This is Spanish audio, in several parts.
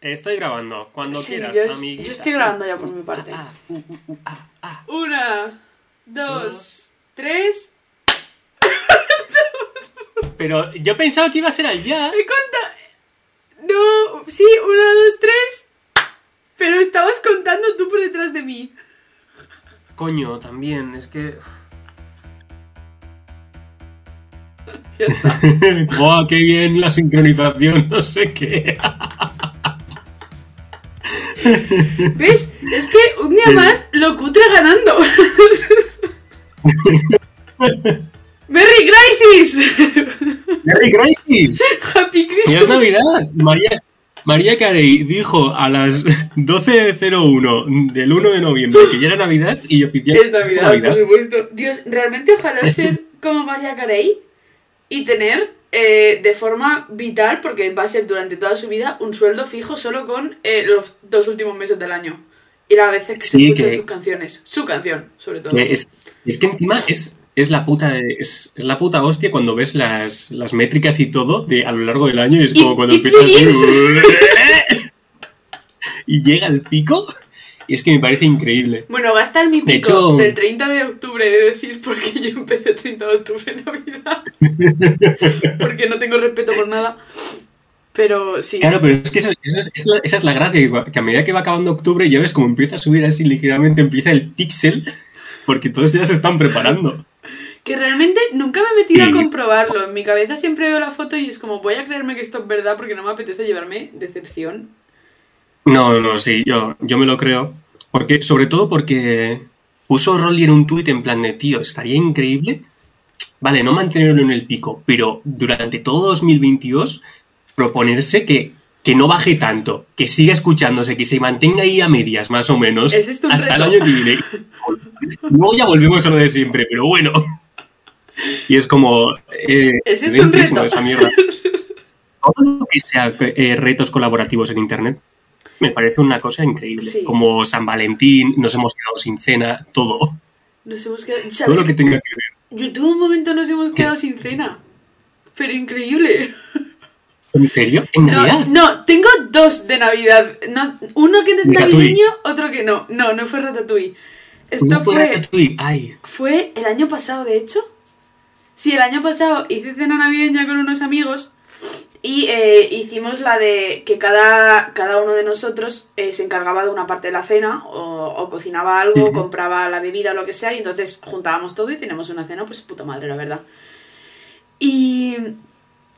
Estoy grabando. Cuando Sí, quieras, yo, es- amiguita. yo estoy grabando ya por mi parte. Ah, ah, ah. Una, dos, tres. Pero yo pensaba que iba a ser al ya. ¿Me cuenta? No, sí, una, dos, tres. Pero estabas contando tú por detrás de mí. Coño, también, es que. Ya está. ¡Buah, qué bien la sincronización! No sé qué. ¿Ves? Es que un día más lo cutre ganando. ¡Merry Crisis! ¡Merry Crisis! ¡Happy ¡Ya es Christmas! Navidad! María, María Carey dijo a las 12.01 del 1 de noviembre que ya era Navidad y Es oficialmente Navidad, por supuesto. Dios, realmente ojalá ser como María Carey y tener eh, de forma vital, porque va a ser durante toda su vida, un sueldo fijo solo con eh, los dos últimos meses del año. Y las veces que se Sí, escuchen que- sus canciones. Su canción, sobre todo. Que Es, es que encima es, es la puta es, es la puta hostia cuando ves las, las métricas y todo de, a lo largo del año y es como cuando y empieza Twin así, y llega el pico y es que me parece increíble. Bueno, va a estar mi De pico hecho- del 30 de octubre, de decir, porque yo empecé el 30 de octubre en Navidad. porque no tengo respeto por nada. Pero sí. Claro, pero es que eso- eso es- esa es la- esa es la gracia, que a medida que va acabando octubre ya ves como empieza a subir así ligeramente, empieza el pixel, porque todos ya se están preparando. Que realmente nunca me he metido a comprobarlo. En mi cabeza siempre veo la foto y es como, voy a creerme que esto es verdad porque no me apetece llevarme decepción. No, no, sí, yo, yo me lo creo. Porque, sobre todo porque puso Rolly en un tuit en plan de, tío, estaría increíble, vale, no mantenerlo en el pico, pero durante todo 2022 proponerse que, que no baje tanto, que siga escuchándose, que se mantenga ahí a medias, más o menos, es hasta el año que viene. Luego ya volvemos a lo de siempre, pero bueno. Y es como... Eh, es evidentísimo reto. esa mierda. Todo lo que sea eh, retos colaborativos en Internet me parece una cosa increíble. Sí. Como San Valentín, nos hemos quedado sin cena, todo. Nos hemos quedado... Todo ¿Sabes? lo que tenga que ver. Yo tuve un momento nos hemos quedado sin cena. Pero increíble. ¿En serio? ¿En No, Navidad? no, tengo dos de Navidad. No, uno que no es navideño, otro que no. No, no fue Ratatouille. Esto ¿No fue fue, Ratatouille? Ay, fue el año pasado, de hecho. Sí, el año pasado hice cena navideña con unos amigos y eh, hicimos la de que cada, cada uno de nosotros eh, se encargaba de una parte de la cena o, o cocinaba algo, Ujú. compraba la bebida o lo que sea y entonces juntábamos todo y teníamos una cena, pues puta madre, la verdad. Y,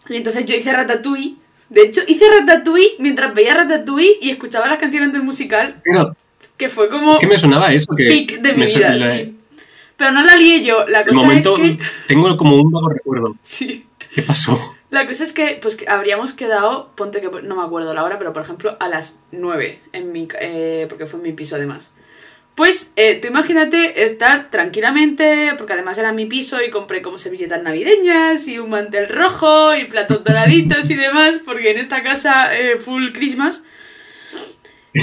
y entonces yo hice Ratatouille. De hecho, hice Ratatouille mientras veía Ratatouille y escuchaba las canciones del musical, pero que fue como es que me sonaba eso. Que pic de mi vida, la- sí. Pero no la lié yo, la cosa momento, es que... tengo como un vago recuerdo. Sí. ¿Qué pasó? La cosa es que, pues, que habríamos quedado, ponte que no me acuerdo la hora, pero por ejemplo a las 9, en mi, eh, porque fue en mi piso además. Pues eh, tú imagínate estar tranquilamente, porque además era mi piso y compré como servilletas navideñas y un mantel rojo y platos doraditos y demás, porque en esta casa eh, full Christmas.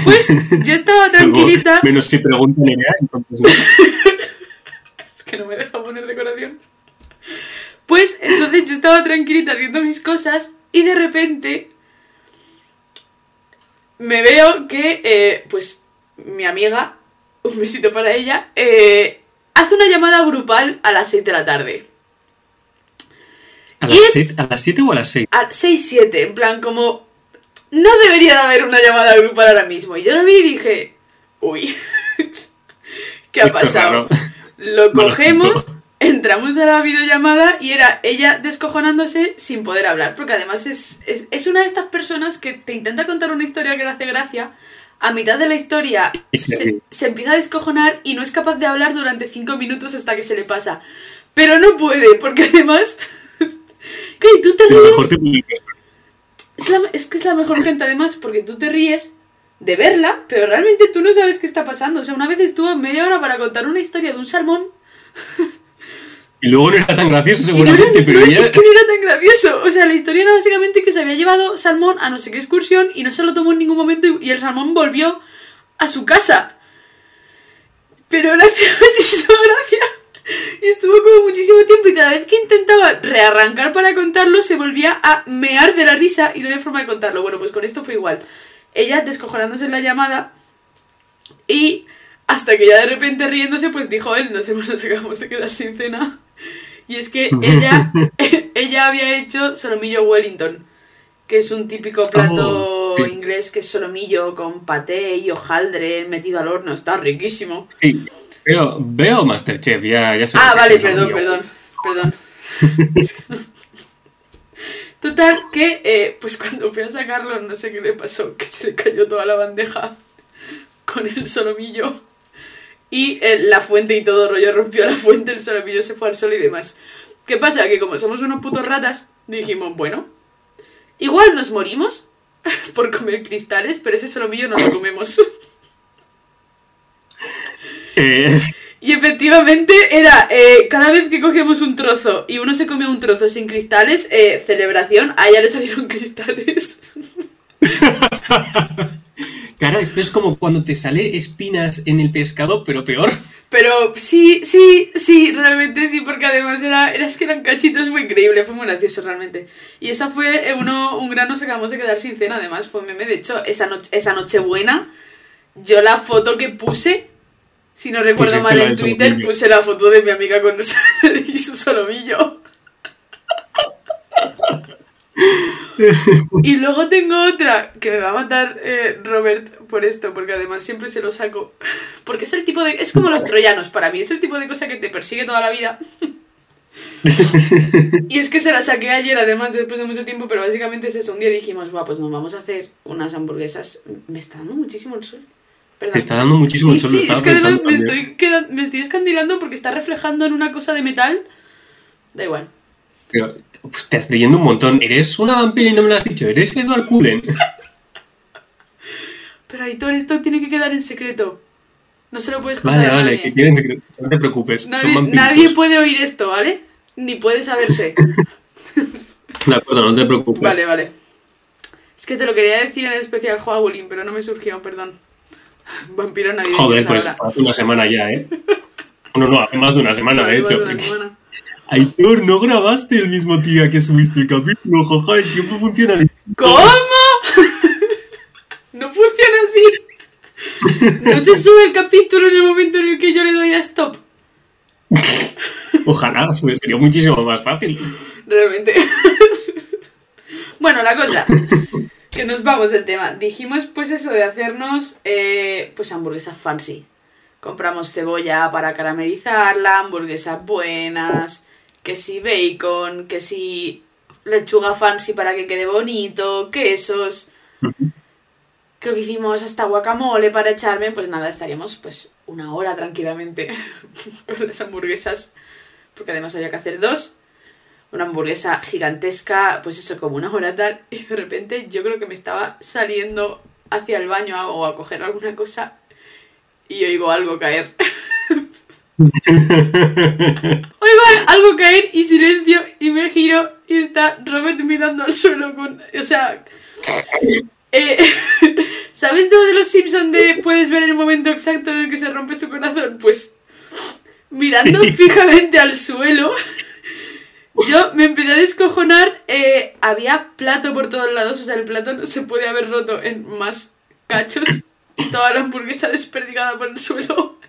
Pues yo estaba tranquilita. Menos si preguntan entonces no. Es que no me deja poner decoración. Pues entonces yo estaba tranquilita haciendo mis cosas y de repente me veo que, eh, pues, mi amiga, un besito para ella, eh, hace una llamada grupal a las 6 de la tarde. ¿A las, es- seis- ¿A las 7 o a las 6? A 6-7, en plan como... No debería de haber una llamada grupal ahora mismo. Y yo lo vi y dije, uy, ¿qué ha pasado? Lo cogemos. Entramos a la videollamada y era ella descojonándose sin poder hablar, porque además es, es, es una de estas personas que te intenta contar una historia que le hace gracia, a mitad de la historia se empieza a descojonar y no es capaz de hablar durante cinco minutos hasta que se le pasa. Pero no puede, porque además... que tú te ríes... la- es que es la mejor gente además, porque tú te ríes de verla, pero realmente tú no sabes qué está pasando. O sea, una vez estuvo media hora para contar una historia de un salmón Y luego no era tan gracioso y no era- seguramente, pero no, ya... es que no era tan gracioso. O sea, la historia era básicamente que se había llevado salmón a no sé qué excursión y no se lo tomó en ningún momento y, el salmón volvió a su casa. Pero hacía muchísima gracia. Y estuvo como muchísimo tiempo y cada vez que intentaba rearrancar para contarlo se volvía a mear de la risa y no había forma de contarlo. Bueno, pues con esto fue igual. ella descojonándose en la llamada y hasta que ya de repente riéndose, pues dijo él, nos hemos nos acabamos de quedar sin cena. Y es que ella, ella había hecho solomillo Wellington, que es un típico plato Oh, sí. inglés que es solomillo con paté y hojaldre metido al horno, está riquísimo. Sí, pero veo Masterchef, ya, ya. Ah, vale, perdón, perdón, perdón. Total, que eh, pues cuando fui a sacarlo, no sé qué le pasó, que se le cayó toda la bandeja con el solomillo. Y eh, la fuente y todo rollo rompió la fuente, el solomillo se fue al suelo y demás. ¿Qué pasa? Que como somos unos putos ratas, dijimos, bueno, igual nos morimos por comer cristales, pero ese solomillo no lo comemos. Eh, Y efectivamente era, eh, cada vez que cogíamos un trozo y uno se comía un trozo sin cristales, eh, celebración, a ella le salieron cristales. Cara, esto es como cuando te sale espinas en el pescado, pero peor. Pero sí, sí, sí, realmente sí, porque además era, era es que eran cachitos, fue increíble, fue muy gracioso realmente. Y esa fue eh, uno, un gran nos acabamos de quedar sin cena, además fue meme, de hecho, esa, noche esa noche buena, yo la foto que puse, si no recuerdo Pusiste mal en Twitter, solomillo. puse la foto de mi amiga con y su solomillo. Y luego tengo otra que me va a matar eh, Robert por esto, porque además siempre se lo saco. Porque es el tipo de. Es como los troyanos para mí, es el tipo de cosa que te persigue toda la vida. Y es que se la saqué ayer, además, después de mucho tiempo, pero básicamente es eso. Un día dijimos, Buah, pues nos vamos a hacer unas hamburguesas. Me está dando muchísimo el sol. Perdón. Te está dando muchísimo sí, el sol, Sí, es que me estoy, quedan- me estoy escandilando porque está reflejando en una cosa de metal. Da igual. Pero, pues, te estás leyendo un montón. Eres una vampira y no me lo has dicho. Eres Edward Cullen. Pero Aitor, esto tiene que quedar en secreto. No se lo puedes contar Vale, a vale, nadie. que tienen secreto. No te preocupes. Nadie, puede oír esto, ¿vale? Ni puede saberse. De acuerdo, no te preocupes. vale, vale. Es que te lo quería decir en especial Joaquín, pero no me surgió, perdón. Vampiro navideño Joder, pues ahora. hace una semana ya, ¿eh? No, no, hace más de una semana, de Más hecho. una semana. Aitor, no grabaste el mismo día que subiste el capítulo, jaja, el tiempo funciona de... ¿Cómo? no funciona así. No se sube el capítulo en el momento en el que yo le doy a stop. Ojalá, pues, sería muchísimo más fácil. Realmente. bueno, la cosa. Que nos vamos del tema. Dijimos pues eso de hacernos eh, pues hamburguesas fancy. Compramos cebolla para caramelizarla, hamburguesas buenas, que si bacon, que si lechuga fancy para que quede bonito, quesos. Creo que hicimos hasta guacamole para echarme, pues nada, estaríamos pues una hora tranquilamente con las hamburguesas, porque además había que hacer dos una hamburguesa gigantesca, pues eso, como una hora tal, y de repente yo creo que me estaba saliendo hacia el baño a- o a coger alguna cosa y oigo algo caer. oigo algo caer y silencio y me giro y está Robert mirando al suelo con... O sea... eh, ¿Sabes lo de los Simpsons de puedes ver el momento exacto en el que se rompe su corazón? Pues mirando Sí. fijamente al suelo, yo me empecé a descojonar. eh, había plato por todos lados, o sea, el plato no se puede haber roto en más cachos y toda la hamburguesa desperdigada por el suelo.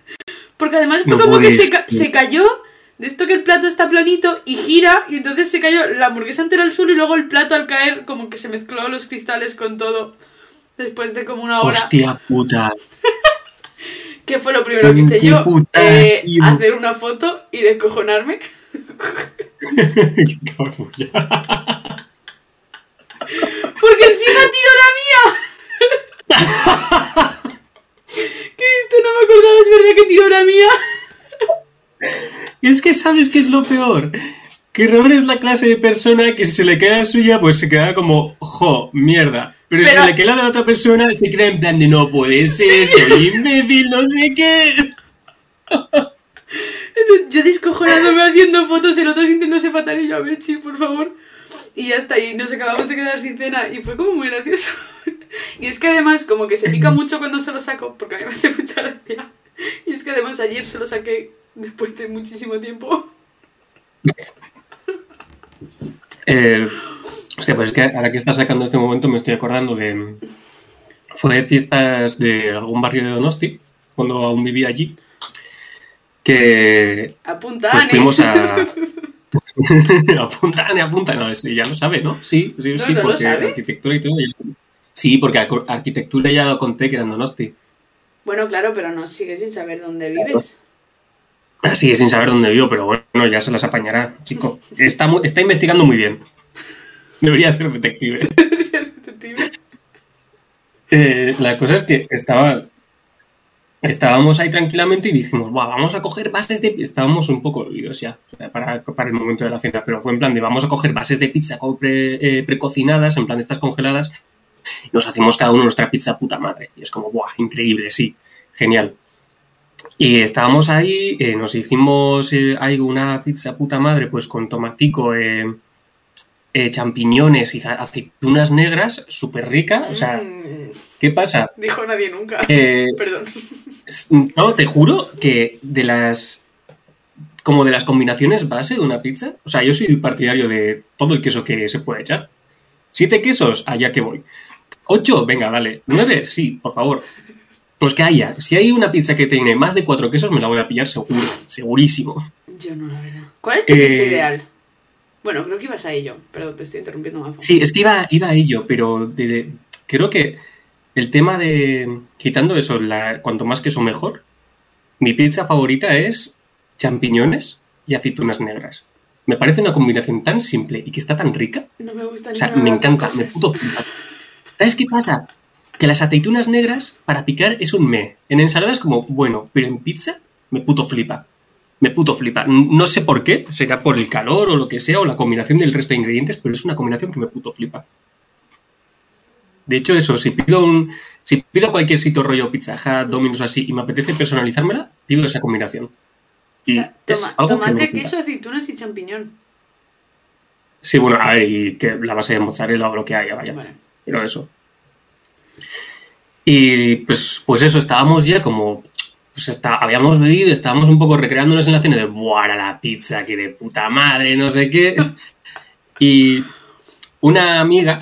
Porque además fue No como que se, ca- se cayó de esto que el plato está planito y gira y entonces se cayó la hamburguesa entera al suelo y luego el plato al caer como que se mezcló los cristales con todo después de como una hora. Hostia puta. ¿Qué fue lo primero que hice yo? puta, Eh, hacer una foto y descojonarme. Porque encima tiró la mía. Cristo, no me acordaba, es verdad que tiró la mía. Es que sabes qué es lo peor. Que Robert es la clase de persona que si se le queda la suya, pues se queda como, jo, mierda. Pero, Pero- si le queda la de la otra persona, se queda en plan de no puede ser, soy imbécil, no sé qué. Yo descojonándome haciendo fotos, el otro sintiéndose fatal y yo, a ver, chill, por favor. Y ya está, y nos acabamos de quedar sin cena y fue como muy gracioso. Y es que además, como que se pica mucho cuando se lo saco, porque a mí me hace mucha gracia. Y es que además ayer se lo saqué después de muchísimo tiempo. Eh, hostia, pues es que ahora que estás sacando este momento me estoy acordando de... fue de fiestas de algún barrio de Donosti, cuando aún vivía allí, que Apunta, pues Ani. fuimos a... apunta, Ani, apunta, no, ya lo sabe, ¿no? Sí, sí, No, sí, no porque arquitectura y todo. ya- Sí, porque arquitectura ya lo conté que era en Donosti. Bueno, claro, pero no sigues sin saber dónde vives. Ah, Sigue sin saber dónde vivo, pero bueno, ya se las apañará, chico. Está, está investigando muy bien. Debería ser detective. Ser detective. Eh, la cosa es que estaba, estábamos ahí tranquilamente y dijimos, "Buah, vamos a coger bases de... Estábamos un poco oídos ya para, para el momento de la cena, pero fue en plan de vamos a coger bases de pizza pre- eh, precocinadas, en plan de estas congeladas, y nos hacemos cada uno nuestra pizza puta madre. Y es como, ¡buah! Increíble, sí, genial. Y estábamos ahí, eh, nos hicimos eh, ahí una pizza puta madre, pues con tomatico, eh, eh, champiñones y aceitunas negras, súper rica. O sea, Mm, ¿qué pasa? dijo nadie nunca. Perdón. No, te juro que de las. Como de las combinaciones base de una pizza. O sea, yo soy partidario de todo el queso que se puede echar. Siete quesos, allá que voy. Ocho, venga, vale. Nueve, sí, por favor. Pues que haya. Si hay una pizza que tiene más de cuatro quesos, me la voy a pillar seguro. Segurísimo. Yo no, la verdad. ¿Cuál es tu pizza Eh, ideal? Bueno, creo que ibas a ello, pero te estoy interrumpiendo más. Sí, es que iba, iba a ello, pero de- de- creo que el tema de. Quitando eso, la, cuanto más queso mejor. Mi pizza favorita es champiñones y aceitunas negras. Me parece una combinación tan simple y que está tan rica. No me gusta O sea, me encanta, me puto flipa. ¿Sabes qué pasa? Que las aceitunas negras para picar es un me. En ensalada es como, bueno, pero en pizza me puto flipa. Me puto flipa. No sé por qué, será por el calor o lo que sea, o la combinación del resto de ingredientes, pero es una combinación que me puto flipa. De hecho, eso, si pido un. Si pido a cualquier sitio rollo Pizza Hut, Domino's así, y me apetece personalizármela, pido esa combinación. O Y sea, es toma- algo que me tomate, flipa. queso, aceitunas y champiñón. Sí, bueno, a ver, y que la base de mozzarella o lo que haya, vaya. Vale. Pero eso. Y pues, pues eso, estábamos ya como. Pues está, habíamos bebido, estábamos un poco recreándonos en la cena de ¡buah, la pizza, que de puta madre, no sé qué! Y una amiga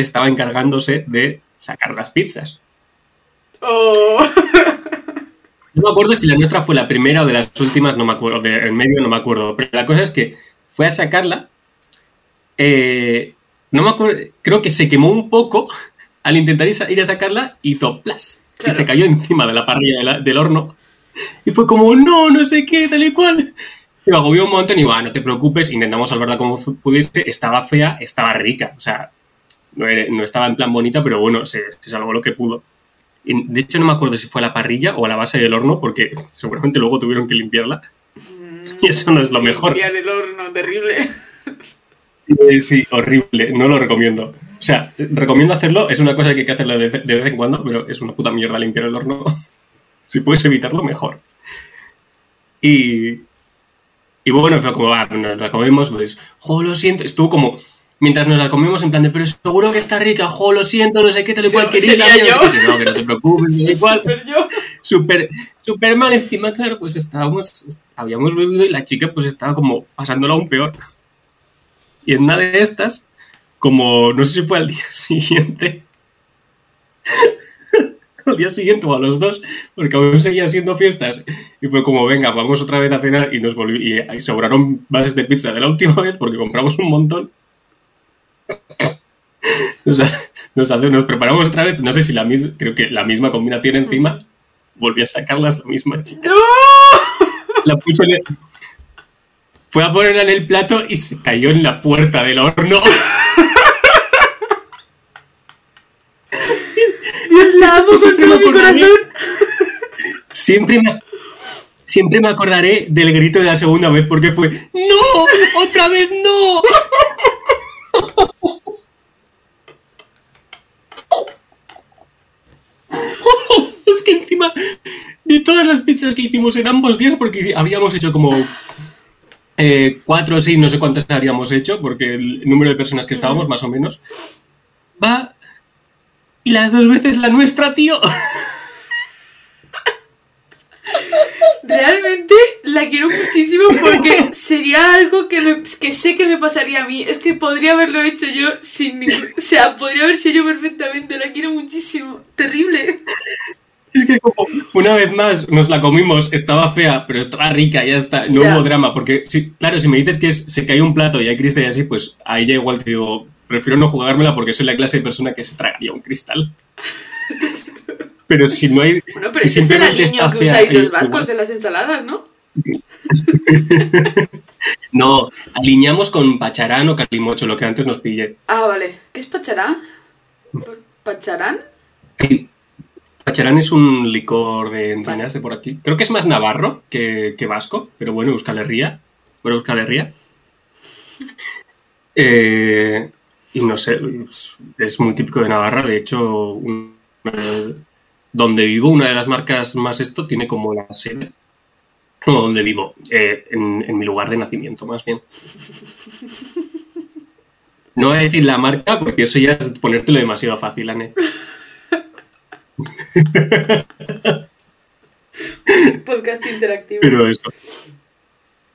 estaba encargándose de sacar las pizzas. Oh. No me acuerdo si la nuestra fue la primera o de las últimas, no me acuerdo, de en medio no me acuerdo. Pero la cosa es que fue a sacarla. eh, no me acuerdo, creo que se quemó un poco al intentar ir a- sacarla, hizo plas. Y Claro. se cayó encima de la parrilla de la- del horno. Y fue como, no, no sé qué, tal y cual. Y me agobió un montón y digo, ah, no te preocupes, intentamos salvarla como pudiese. Estaba fea, estaba rica. O sea, no, era- no estaba en plan bonita, pero bueno, se, se salvó lo que pudo. Y, de hecho, no me acuerdo si fue a la parrilla o a la base del horno, porque seguramente luego tuvieron que limpiarla. Y eso no es lo mejor. Limpiar el horno, terrible. Eh, sí, horrible, no lo recomiendo. O sea, recomiendo hacerlo, es una cosa que hay que hacerlo de, de vez en cuando, pero es una puta mierda limpiar el horno. si puedes evitarlo, mejor. Y, y bueno, fue como, ah, nos la comimos, pues, jo, lo siento. Estuvo como, mientras nos la comimos, en plan de, pero seguro que está rica, jo, lo siento, no sé qué, tal y cual, Yo- querida. no yo. sé qué". No, que no te preocupes, tal cual. Súper yo. súper mal encima claro pues estábamos habíamos bebido y la chica pues estaba como pasándola aún peor y en una de estas como no sé si fue al día siguiente al día siguiente o a los dos porque aún seguía siendo fiestas y fue como venga vamos otra vez a cenar y nos volví y sobraron bases de pizza de la última vez porque compramos un montón nos, nos, hace- nos preparamos otra vez no sé si la misma creo que la misma combinación encima volví a sacarlas la misma chica ¡No! la puso en el- Fue a ponerla en el plato y se cayó en la puerta del horno. Dios, Siempre me acordaré. Siempre me, siempre me acordaré del grito de la segunda vez porque fue ¡No! ¡Otra vez no! Es que encima de todas las pizzas que hicimos en ambos días, porque habíamos hecho como eh, cuatro o seis, no sé cuántas habríamos hecho, porque el número de personas que estábamos, más o menos, va. Y las dos veces la nuestra, tío. Realmente, La quiero muchísimo porque sería algo que, me- que sé que me pasaría a mí. Es que podría haberlo hecho yo sin ningún... O sea, podría haber sido yo perfectamente. La quiero muchísimo. Terrible. Es que como una vez más nos la comimos, estaba fea, pero estaba rica, ya está, no Ya. hubo drama, porque claro, si me dices que es- se cae un plato y hay cristal y así, pues ahí ya igual te digo, prefiero no jugármela porque soy la clase de persona que se tragaría un cristal. Pero si no hay... Bueno, pero si ese es el está que usáis los vascos en las ensaladas, ¿no? No, alineamos con pacharán o calimocho, lo que antes nos pillé. Ah, vale. ¿Qué es pacharán? Pa- ¿Pacharán? Pacharán es un licor de entrañas de por aquí. Creo que es más navarro que, que vasco, pero bueno, Euskal Herria. Bueno, Euskal Herria. Eh, y no sé, es, muy típico de Navarra. De hecho, un- donde vivo, una de las marcas más esto tiene como la sede. No, donde vivo, eh, en, en mi lugar de nacimiento, más bien. No voy a decir la marca porque eso ya es ponértelo demasiado fácil, Anne. Podcast interactivo. Pero eso.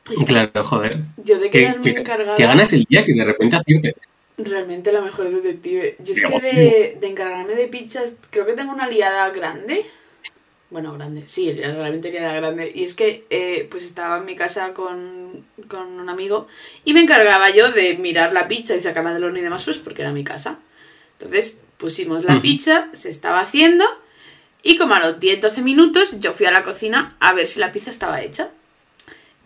Es que Claro, joder. Yo de Que, quedarme que, encargada... que ganas el día que de repente acierte. Realmente la mejor detective. Yo es que de, de encargarme de pizzas, creo que tengo una liada grande. Bueno, grande, sí, realmente liada grande. Y es que eh, pues estaba en mi casa con, con un amigo y me encargaba yo de mirar la pizza y sacarla del horno y demás, pues porque era mi casa. Entonces pusimos la pizza, se estaba haciendo y como a los 10-12 minutos yo fui a la cocina a ver si la pizza estaba hecha.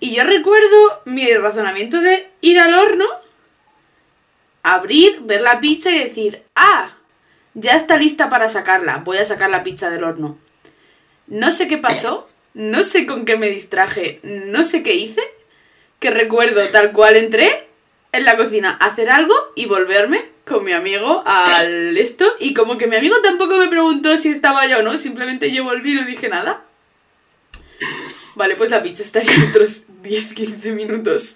Y yo recuerdo mi razonamiento de ir al horno abrir, ver la pizza y decir, ah, ya está lista para sacarla, voy a sacar la pizza del horno. No sé qué pasó, no sé con qué me distraje, no sé qué hice, que recuerdo tal cual entré en la cocina a hacer algo y volverme con mi amigo al esto y como que mi amigo tampoco me preguntó si estaba yo o no, simplemente yo volví y no dije nada. Vale, pues la pizza estaría otros 10-15 minutos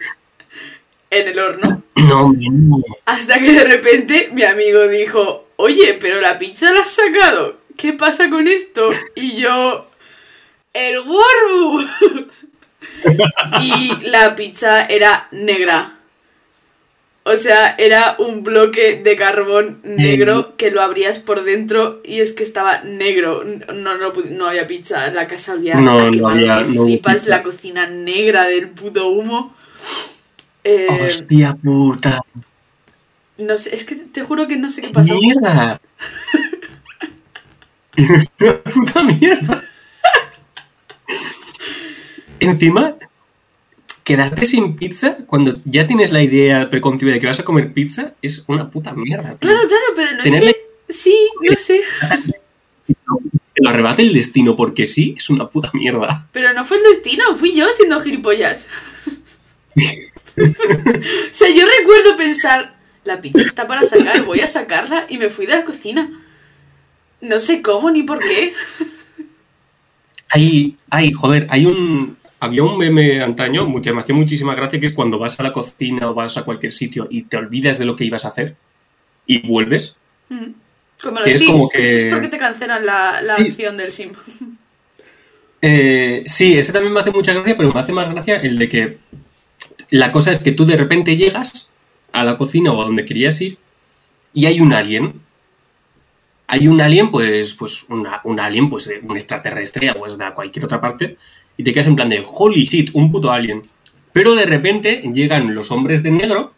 en el horno. No, no. Hasta que de repente mi amigo dijo, oye, pero la pizza la has sacado. ¿Qué pasa con esto? Y yo, el Warbu. y la pizza era negra. O sea, era un bloque de carbón negro que lo abrías por dentro y es que estaba negro. No, no, no había pizza. La casa olía No, no había- no flipas, la cocina negra del puto humo. Eh, Hostia puta. no sé, es que te juro que no sé qué pasó. ¡Mierda! ¡Puta mierda! Encima, quedarte sin pizza cuando ya tienes la idea preconcebida de que vas a comer pizza es una puta mierda. tío. Claro, claro, pero no es que... Sí, no sé. Que lo arrebate el destino porque sí es una puta mierda. Pero no fue el destino, fui yo siendo gilipollas. o sea, yo recuerdo pensar, la pizza está para sacar, voy a sacarla y me fui de la cocina. No sé cómo ni por qué. Hay, hay, joder, hay un. Había un meme antaño que me hacía muchísima gracia que es cuando vas a la cocina o vas a cualquier sitio y te olvidas de lo que ibas a hacer y vuelves. Mm. Como los es Sims, como que- eso es porque te cancelan la, la Sí. acción del Sim. Eh, sí, ese también me hace mucha gracia, pero me hace más gracia el de que la cosa es que tú de repente llegas a la cocina o a donde querías ir y hay un alien. Hay un alien, pues, pues una- un alien, pues de un extraterrestre o pues de cualquier otra parte, y te quedas en plan de holy shit, un puto alien. Pero de repente llegan los hombres de negro,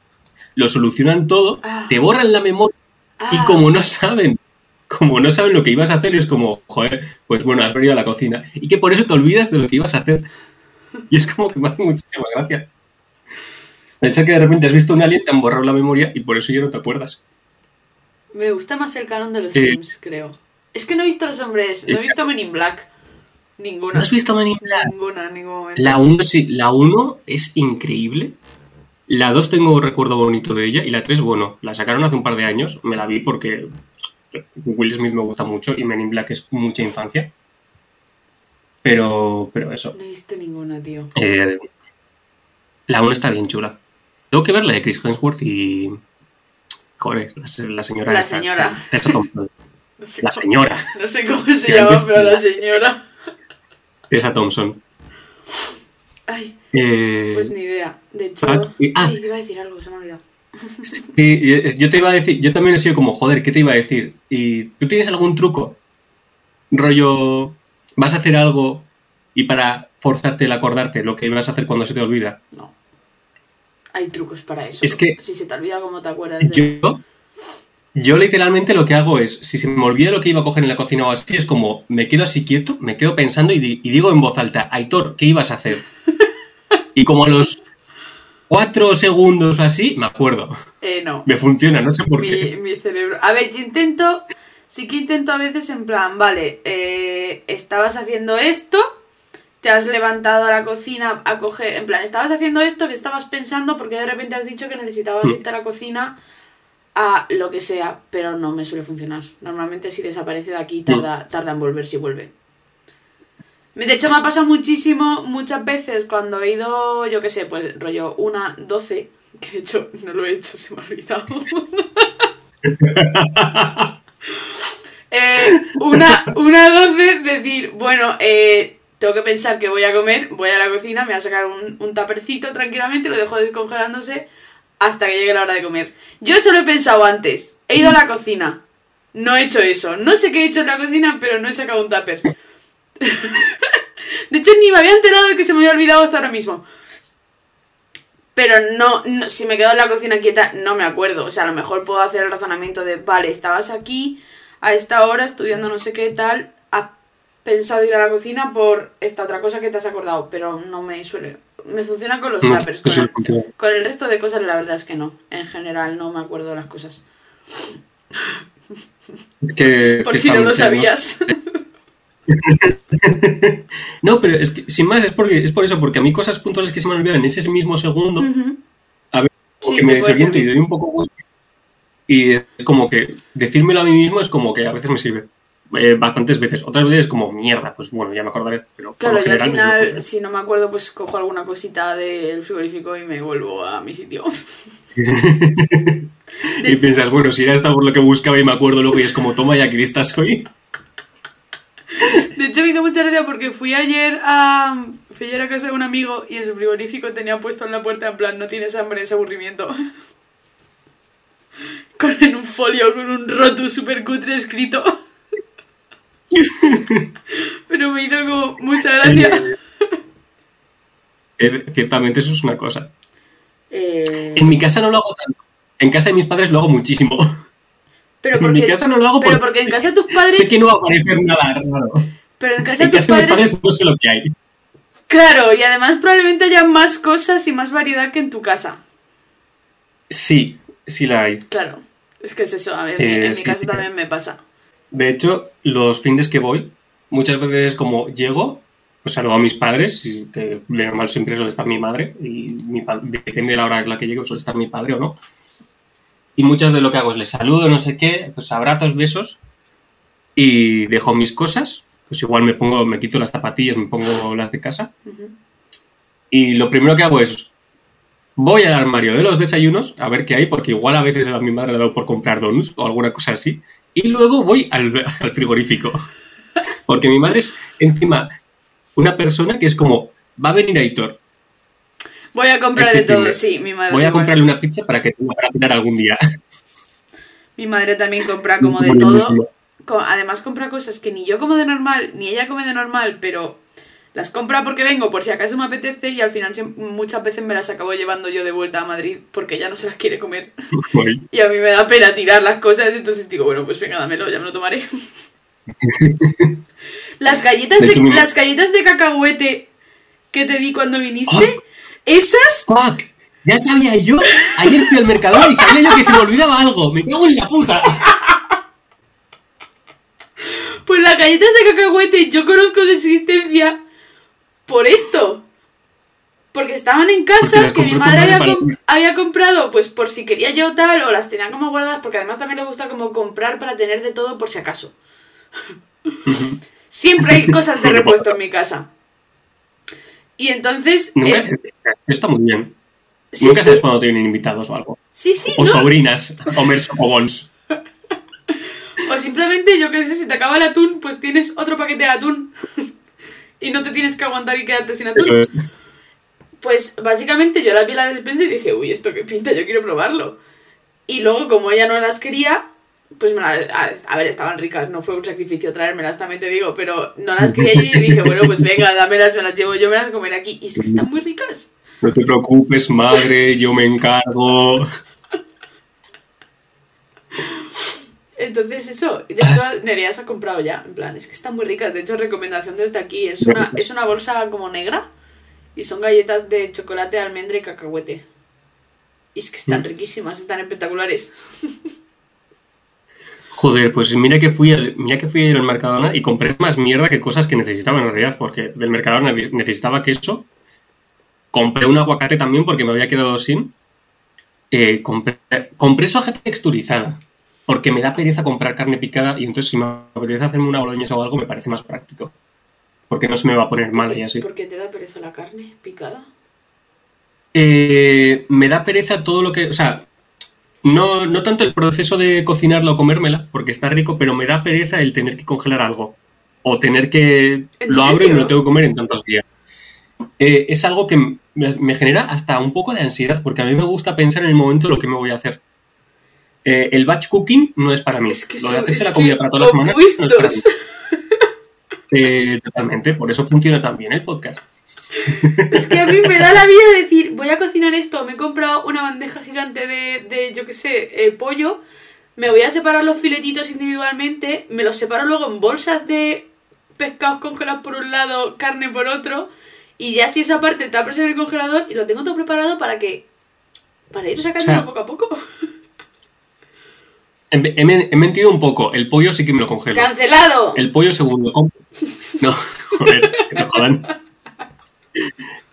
lo solucionan todo, Ah. te borran la memoria y Ah, como no saben, como no saben lo que ibas a hacer, es como, joder, pues bueno, has venido a la cocina. Y que por eso te olvidas de lo que ibas a hacer. Y es como que me hace muchísima gracia. Pensar que de repente has visto un alien, te han borrado la memoria y por eso ya no te acuerdas. Me gusta más el canon de los Eh. Sims, creo. Es que no he visto los hombres, no he visto Men in Black. Ninguna. ¿No has visto Man in Black? Ninguna, en ningún momento. La 1 sí, la 1 es increíble. La 2 tengo un recuerdo bonito de ella y la 3, bueno, la sacaron hace un par de años, me la vi porque Will Smith me gusta mucho y Men in Black es mucha infancia. Pero, pero eso. No he visto ninguna, tío. Eh, la 1 está bien chula. Tengo que ver la de Chris Hemsworth y. Joder, la, se- la señora. La señora. Tessa Thompson. No sé La cómo- señora. No sé cómo se llama, pero la señora. Tessa Thompson. Ay, Eh, pues ni idea. De hecho. Y- ah. ay, te iba a decir algo, se me ha olvidado. sí, yo te iba a decir, yo también he sido como, joder, ¿qué te iba a decir? ¿Y tú tienes algún truco? Rollo, vas a hacer algo y para forzarte el acordarte lo que vas a hacer cuando se te olvida. No. Hay trucos para eso. Es que- Si se te olvida cómo te acuerdas de... Yo, yo literalmente lo que hago es, si se me olvida lo que iba a coger en la cocina o así, es como, me quedo así quieto, me quedo pensando y, di- y digo en voz alta, Aitor, ¿qué ibas a hacer? Y como a los cuatro segundos o así, me acuerdo. Eh, no. Me funciona, no sé por mi, qué. mi cerebro. A ver, yo intento. Sí que intento a veces en plan, vale, eh, estabas haciendo esto, te has levantado a la cocina a coger. En plan, estabas haciendo esto que estabas pensando porque de repente has dicho que necesitabas Mm. irte a la cocina a lo que sea, pero no me suele funcionar. Normalmente si desaparece de aquí tarda, tarda en volver si vuelve. De hecho, me ha pasado muchísimo, muchas veces cuando he ido, yo qué sé, pues rollo una 12, que de hecho no lo he hecho, se me ha olvidado. Eh, una, una 12, decir, bueno, eh, tengo que pensar que voy a comer, voy a la cocina, me voy a sacar un, un tapercito tranquilamente, lo dejo descongelándose hasta que llegue la hora de comer. Yo eso lo he pensado antes. He ido a la cocina. No he hecho eso. No sé qué he hecho en la cocina, pero no he sacado un tupper. De hecho, ni me había enterado de que se me había olvidado hasta ahora mismo. Pero no, no, si me quedo en la cocina quieta, no me acuerdo. O sea, a lo mejor puedo hacer el razonamiento de, vale, estabas aquí a esta hora estudiando no sé qué tal, pensado ir a la cocina por esta otra cosa que te has acordado, pero no me suele... Me funciona con los No, tuppers. eso Con el, con el resto de cosas la verdad es que no. En general no me acuerdo de las cosas. Que, Por que si no lo sabías. No, pero es que sin más es porque es por eso, porque a mí cosas puntuales que se me han olvidado en ese mismo segundo, Ujú. a ver, Sí, me desoriento y doy un poco. Y es como que decírmelo a mí mismo es como que a veces me sirve. Eh, bastantes veces. Otras veces es como mierda, pues bueno, ya me acordaré. Pero por Claro, lo al general me final, si no me acuerdo, pues cojo alguna cosita del frigorífico y me vuelvo a mi sitio. Y piensas, bueno, si era esta por lo que buscaba y me acuerdo luego y es como, toma ya, Cristas hoy. De hecho, me hizo mucha gracia porque fui ayer a. Fui ayer a casa de un amigo y en su frigorífico tenía puesto en la puerta en plan, no tienes hambre, es aburrimiento. Con en un folio, con un roto super cutre escrito. Pero me hizo como mucha gracia. Eh, ciertamente eso es una cosa. Eh, En mi casa no lo hago tanto. En casa de mis padres lo hago muchísimo. pero en mi casa no lo hago pero porque- en casa de tus padres. sé que no va a aparecer nada raro. Pero en casa En de tus casa de mis padres. padres no sé lo que hay. Claro, y además probablemente haya más cosas y más variedad que en tu casa. Sí, sí la hay. Claro. Es que es eso, a ver, Eh, en mi sí, caso sí. también me pasa. De hecho, los fines que voy, muchas veces como llego, pues saludo a mis padres, que de normal siempre suele estar mi madre, y mi depende de la hora en la que llegue, suele estar mi padre o no. Y muchas de lo que hago es les saludo, no sé qué, pues abrazos, besos, y dejo mis cosas, pues igual me pongo, me quito las zapatillas, me pongo las de casa, y lo primero que hago es voy al armario de los desayunos a ver qué hay, porque igual a veces a mi madre le ha dado por comprar donuts o alguna cosa así. Y luego voy al, al frigorífico. Porque mi madre es encima una persona que es como, va a venir Aitor, Voy a comprar Este de todo, sí, mi madre. voy a comprarle una pizza para que tenga para cenar algún día. Mi madre también compra como de todo. Además compra cosas que ni yo como de normal, ni ella come de normal, pero las compra porque vengo, por si acaso me apetece, y al final muchas veces me las acabo llevando yo de vuelta a Madrid porque ella no se las quiere comer. Y a mí me da pena tirar las cosas, entonces digo, bueno, pues venga, dámelo, ya me lo tomaré. las galletas De las galletas de cacahuete que te di cuando viniste, ¡Ah! esas ¡Fuck! Ya sabía yo, ayer fui al mercador y sabía yo que se me olvidaba algo. Me cago en la puta. Pues las galletas de cacahuete yo conozco su existencia por esto. Porque estaban en casa, que mi madre había, comprado, pues por si quería yo tal, o las tenía como guardadas, porque además también le gusta como comprar para tener de todo por si acaso. Siempre hay cosas de repuesto en mi casa. Y entonces... Nunca, es- Está muy bien. sí, Nunca sí, sabes cuando tienen invitados o algo. sí, sí, O ¿no? sobrinas a comer sopobons. O simplemente, yo qué sé, si te acaba el atún, pues tienes otro paquete de atún. Y no te tienes que aguantar y quedarte sin atún. Es. Pues básicamente yo la vi en la despensa y dije, uy, esto qué pinta, yo quiero probarlo. Y luego, como ella no las quería, pues me las... A, a ver, estaban ricas, no fue un sacrificio traérmelas, también te digo, pero no las quería y dije, bueno, pues venga, dámelas, me las llevo yo, me las comeré aquí. Y es que están muy ricas. No te preocupes, madre, yo me encargo. Entonces eso, de hecho Nerea se ha comprado ya, en plan, es que están muy ricas, de hecho recomendación desde aquí, es una, es una bolsa como negra y son galletas de chocolate, almendra y cacahuete. Y es que están Mm. riquísimas, están espectaculares. Joder, pues mira que fui al, mira que fui al Mercadona y compré más mierda que cosas que necesitaba en realidad, porque del Mercadona ne- necesitaba queso. Compré un aguacate también porque me había quedado sin. Eh, compré, compré soja texturizada, porque me da pereza comprar carne picada y entonces si me apetece hacerme una boloñesa o algo me parece más práctico. Porque no se me va a poner mal y así. ¿Por qué te da pereza la carne picada? Eh, me da pereza todo lo que. O sea, no, no tanto el proceso de cocinarla o comérmela, porque está rico, pero me da pereza el tener que congelar algo. O tener que. ¿En Lo abro y me lo tengo que comer en tantos días. Eh, es algo que me, genera hasta un poco de ansiedad, porque a mí me gusta pensar en el momento lo que me voy a hacer. Eh, el batch cooking no es para mí. Es que lo de hacerse la comida para todas las semanas no es para mí. opuestos. Eh, totalmente, por eso funciona tan bien el podcast. Es que a mí me da la vida decir, voy a cocinar esto, me he comprado una bandeja gigante de, de yo qué sé, eh, pollo, me voy a separar los filetitos individualmente, me los separo luego en bolsas de pescados congelados por un lado, carne por otro, y ya si esa parte tapas en el congelador y lo tengo todo preparado para que... para ir sacándolo O sea, poco a poco. He, he- he mentido un poco, el pollo sí que me lo congelo. ¡Cancelado! El pollo segundo. No, joder, que no jodan.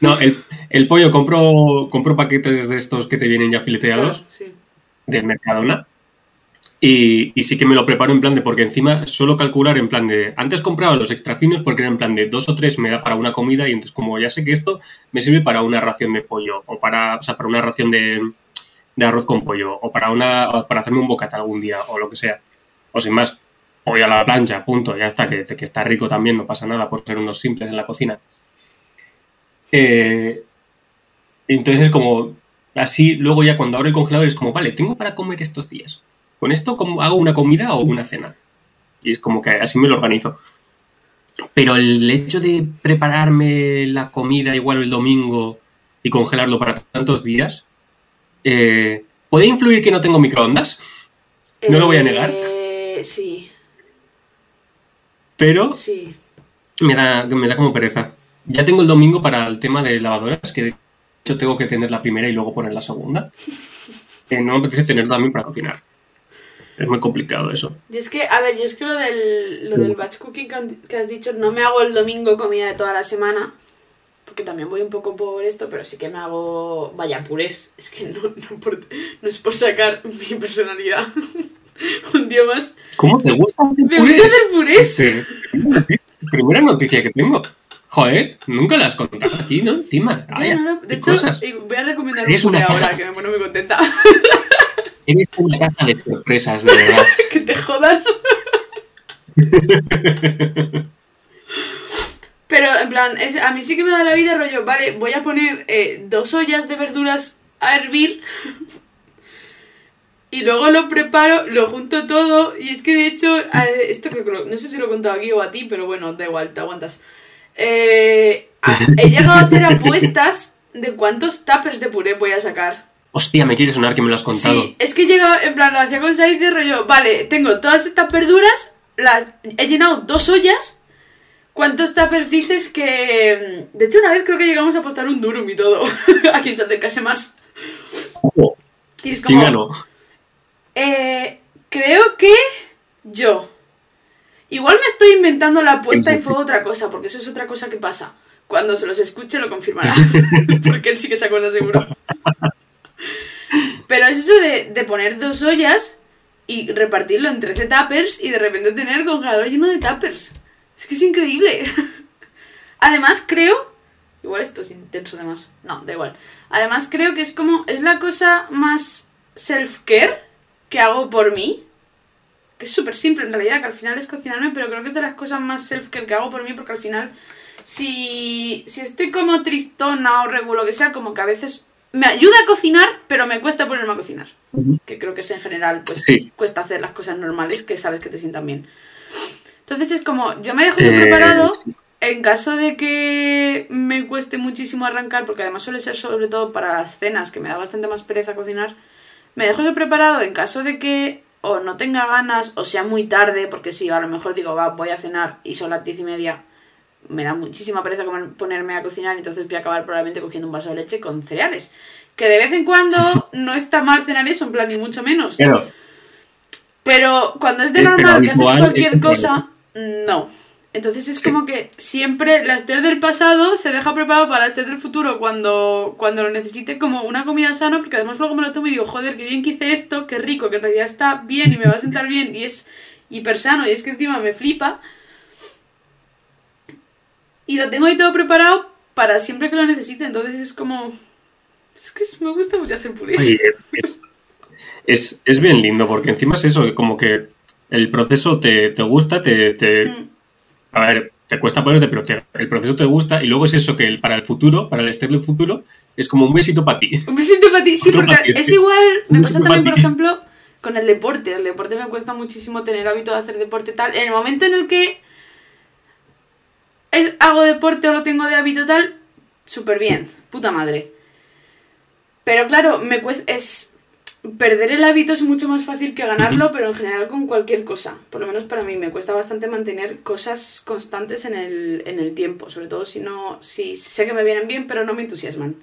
No, el, el pollo compro, compro paquetes de estos que te vienen ya fileteados Claro, sí. del Mercadona. Y, y sí que me lo preparo en plan de, porque encima suelo calcular en plan de, antes compraba los extra finos porque era en plan de dos o tres me da para una comida y entonces como ya sé que esto me sirve para una ración de pollo o para, o sea, para una ración de, de arroz con pollo o para, una, para hacerme un bocata algún día o lo que sea. O sin más, voy a la plancha, punto, ya está, que, que está rico también, no pasa nada por ser unos simples en la cocina. Eh, entonces es como, así luego ya cuando abro el congelador es como, vale, tengo para comer estos días. Con esto como hago una comida o una cena. Y es como que así me lo organizo. Pero el hecho de prepararme la comida igual el domingo y congelarlo para tantos días, eh, ¿puede influir que no tengo microondas? No lo voy a negar. Eh, sí, Pero sí. me da, me da como pereza. Ya tengo el domingo para el tema de lavadoras, que de hecho tengo que tener la primera y luego poner la segunda. Eh, no me apetece tener también para cocinar. Es muy complicado eso. Y es que, a ver, yo es que lo del, lo del batch cooking que has dicho, no me hago el domingo comida de toda la semana, porque también voy un poco por esto, pero sí que me hago, vaya, purés. Es que no, no, por- no es por sacar mi personalidad. un día más. ¿Cómo te gusta hacer Me gusta hacer purés. Este, primera noticia que tengo. Joder, nunca la has contado aquí, ¿no? Encima. Ya, Vaya, no, no, de hecho, cosas. voy a recomendar un puré una ahora, que me pone muy contenta. Eres una casa de sorpresas, de verdad. que te jodan. Pero, en plan, es- a mí sí que me da la vida rollo, vale, voy a poner eh, dos ollas de verduras a hervir y luego lo preparo, lo junto todo y es que de hecho, esto creo que lo- no sé si lo he contado aquí o a ti, pero bueno, da igual, te aguantas. Eh, he llegado a hacer apuestas de cuántos tuppers de puré voy a sacar. Hostia, me quiere sonar que me lo has contado. Sí, es que llega, en plan, lo hacía con Saiz de rollo, vale, tengo todas estas verduras, las he llenado dos ollas. ¿Cuántos tuppers dices que...? De hecho, una vez creo que llegamos a apostar un durum y todo, a quien se acercase más. Oh, Y es ¿Quién como, ganó? eh, creo que yo. Igual me estoy inventando la apuesta y fue otra cosa, porque eso es otra cosa que pasa. Cuando se los escuche lo confirmará, porque él sí que se acuerda seguro. Pero es eso de, de poner dos ollas y repartirlo en 13 tuppers y de repente tener el congelador lleno de tuppers. Es que es increíble. Además creo... Igual esto es intenso además. No, da igual. Además creo que es como... Es la cosa más self-care que hago por mí. Que es súper simple en realidad, que al final es cocinarme, pero creo que es de las cosas más self-care que hago por mí porque al final si, si estoy como tristona o regulo que sea, como que a veces me ayuda a cocinar, pero me cuesta ponerme a cocinar. Que creo que es en general, pues Sí. cuesta hacer las cosas normales que sabes que te sientan bien. Entonces es como, yo me dejo Eh, eso preparado sí. en caso de que me cueste muchísimo arrancar, porque además suele ser sobre todo para las cenas, que me da bastante más pereza cocinar. Me dejo eso preparado en caso de que o no tenga ganas o sea muy tarde, porque si a lo mejor digo, va, voy a cenar y son las diez y media, me da muchísima pereza ponerme a cocinar, entonces voy a acabar probablemente cogiendo un vaso de leche con cereales. Que de vez en cuando no está mal cenar eso, en plan, ni mucho menos. Claro, Pero cuando es de Eh, pero normal que haces cualquier cosa, no. Entonces es Sí. como que siempre la Esther del pasado se deja preparado para la Esther del futuro cuando, cuando lo necesite como una comida sana, porque además luego me lo tomo y digo, joder, qué bien que hice esto, qué rico, que en realidad está bien y me va a sentar bien y es hiper sano y es que encima me flipa. Y lo tengo ahí todo preparado para siempre que lo necesite, entonces es como... Es que me gusta mucho hacer purés. Oye, es, es, es bien lindo porque encima es eso, como que el proceso te, te gusta, te, te- Mm. A ver, te cuesta ponerte, pero te- el proceso te gusta y luego es eso que el- para el futuro, para el Esther del futuro, es como un besito para ti. Un besito para ti, sí, Otro porque es igual, me pasa también, por ejemplo, con el deporte. El deporte me cuesta muchísimo tener hábito de hacer deporte tal. En el momento en el que es- hago deporte o lo tengo de hábito tal, súper bien, puta madre. Pero claro, me cuesta, es... Perder el hábito es mucho más fácil que ganarlo, pero en general con cualquier cosa. Por lo menos para mí me cuesta bastante mantener cosas constantes en el, en el tiempo. Sobre todo si no, si sé que me vienen bien, pero no me entusiasman.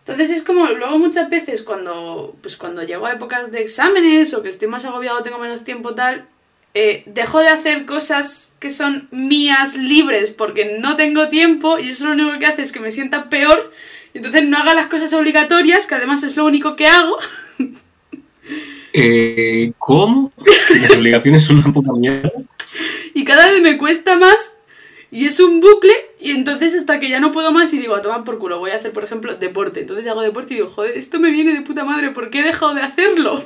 Entonces es como, luego muchas veces cuando, pues cuando llego a épocas de exámenes o que estoy más agobiado, tengo menos tiempo tal, eh, dejo de hacer cosas que son mías libres porque no tengo tiempo y eso lo único que hace es que me sienta peor entonces no haga las cosas obligatorias, que además es lo único que hago. Eh, ¿Cómo? Las obligaciones son una puta mierda. Y cada vez me cuesta más y es un bucle y entonces hasta que ya no puedo más y digo, a tomar por culo, voy a hacer por ejemplo deporte. Entonces hago deporte y digo, joder, esto me viene de puta madre, ¿por qué he dejado de hacerlo?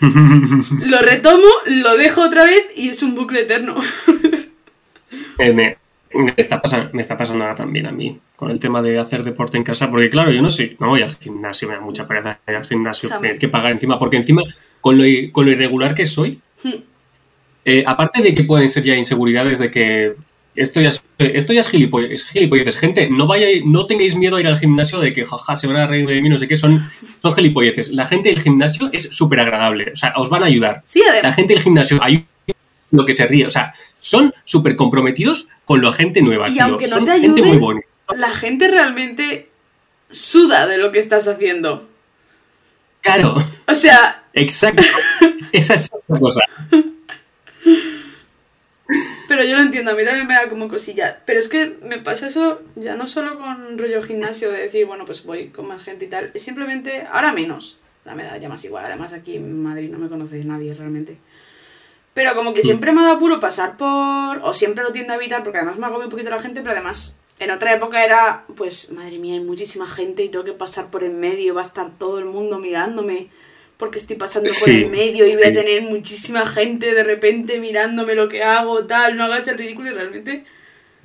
lo retomo, lo dejo otra vez y es un bucle eterno. Eh, me, me está pasando, me está pasando también a mí con el tema de hacer deporte en casa, porque claro, yo no sé, no voy al gimnasio, me da mucha pereza ir al gimnasio, Sabe. tener que pagar encima, porque encima, con lo, con lo irregular que soy, eh, aparte de que pueden ser ya inseguridades de que esto ya es, esto ya es gilipollas, es gilipolleces. Gente, no vaya, no tengáis miedo a ir al gimnasio de que jaja, se van a reír de mí, no sé qué, son, son gilipolleces. La gente del gimnasio es súper agradable, o sea, os van a ayudar. Sí, La gente del gimnasio ayuda lo que se ríe, o sea, son súper comprometidos con la gente nueva, Y tío. aunque no son te gente ayuden, muy bonita. La gente realmente suda de lo que estás haciendo. Claro, O sea, exacto. Esa es otra cosa. Pero yo lo entiendo, a mí también me da como cosilla. Pero es que me pasa eso ya no solo con rollo gimnasio de decir, bueno, pues voy con más gente y tal. Es simplemente, ahora menos. La me da ya más igual. Además aquí en Madrid no me conoce nadie realmente. Pero como que siempre me ha dado apuro pasar por... O siempre lo tiendo a evitar porque además me agobia un poquito la gente, pero además en otra época era, pues, madre mía, hay muchísima gente y tengo que pasar por en medio, va a estar todo el mundo mirándome porque estoy pasando por Sí, el medio y voy a tener muchísima gente de repente mirándome lo que hago, tal, no hagas el ridículo y realmente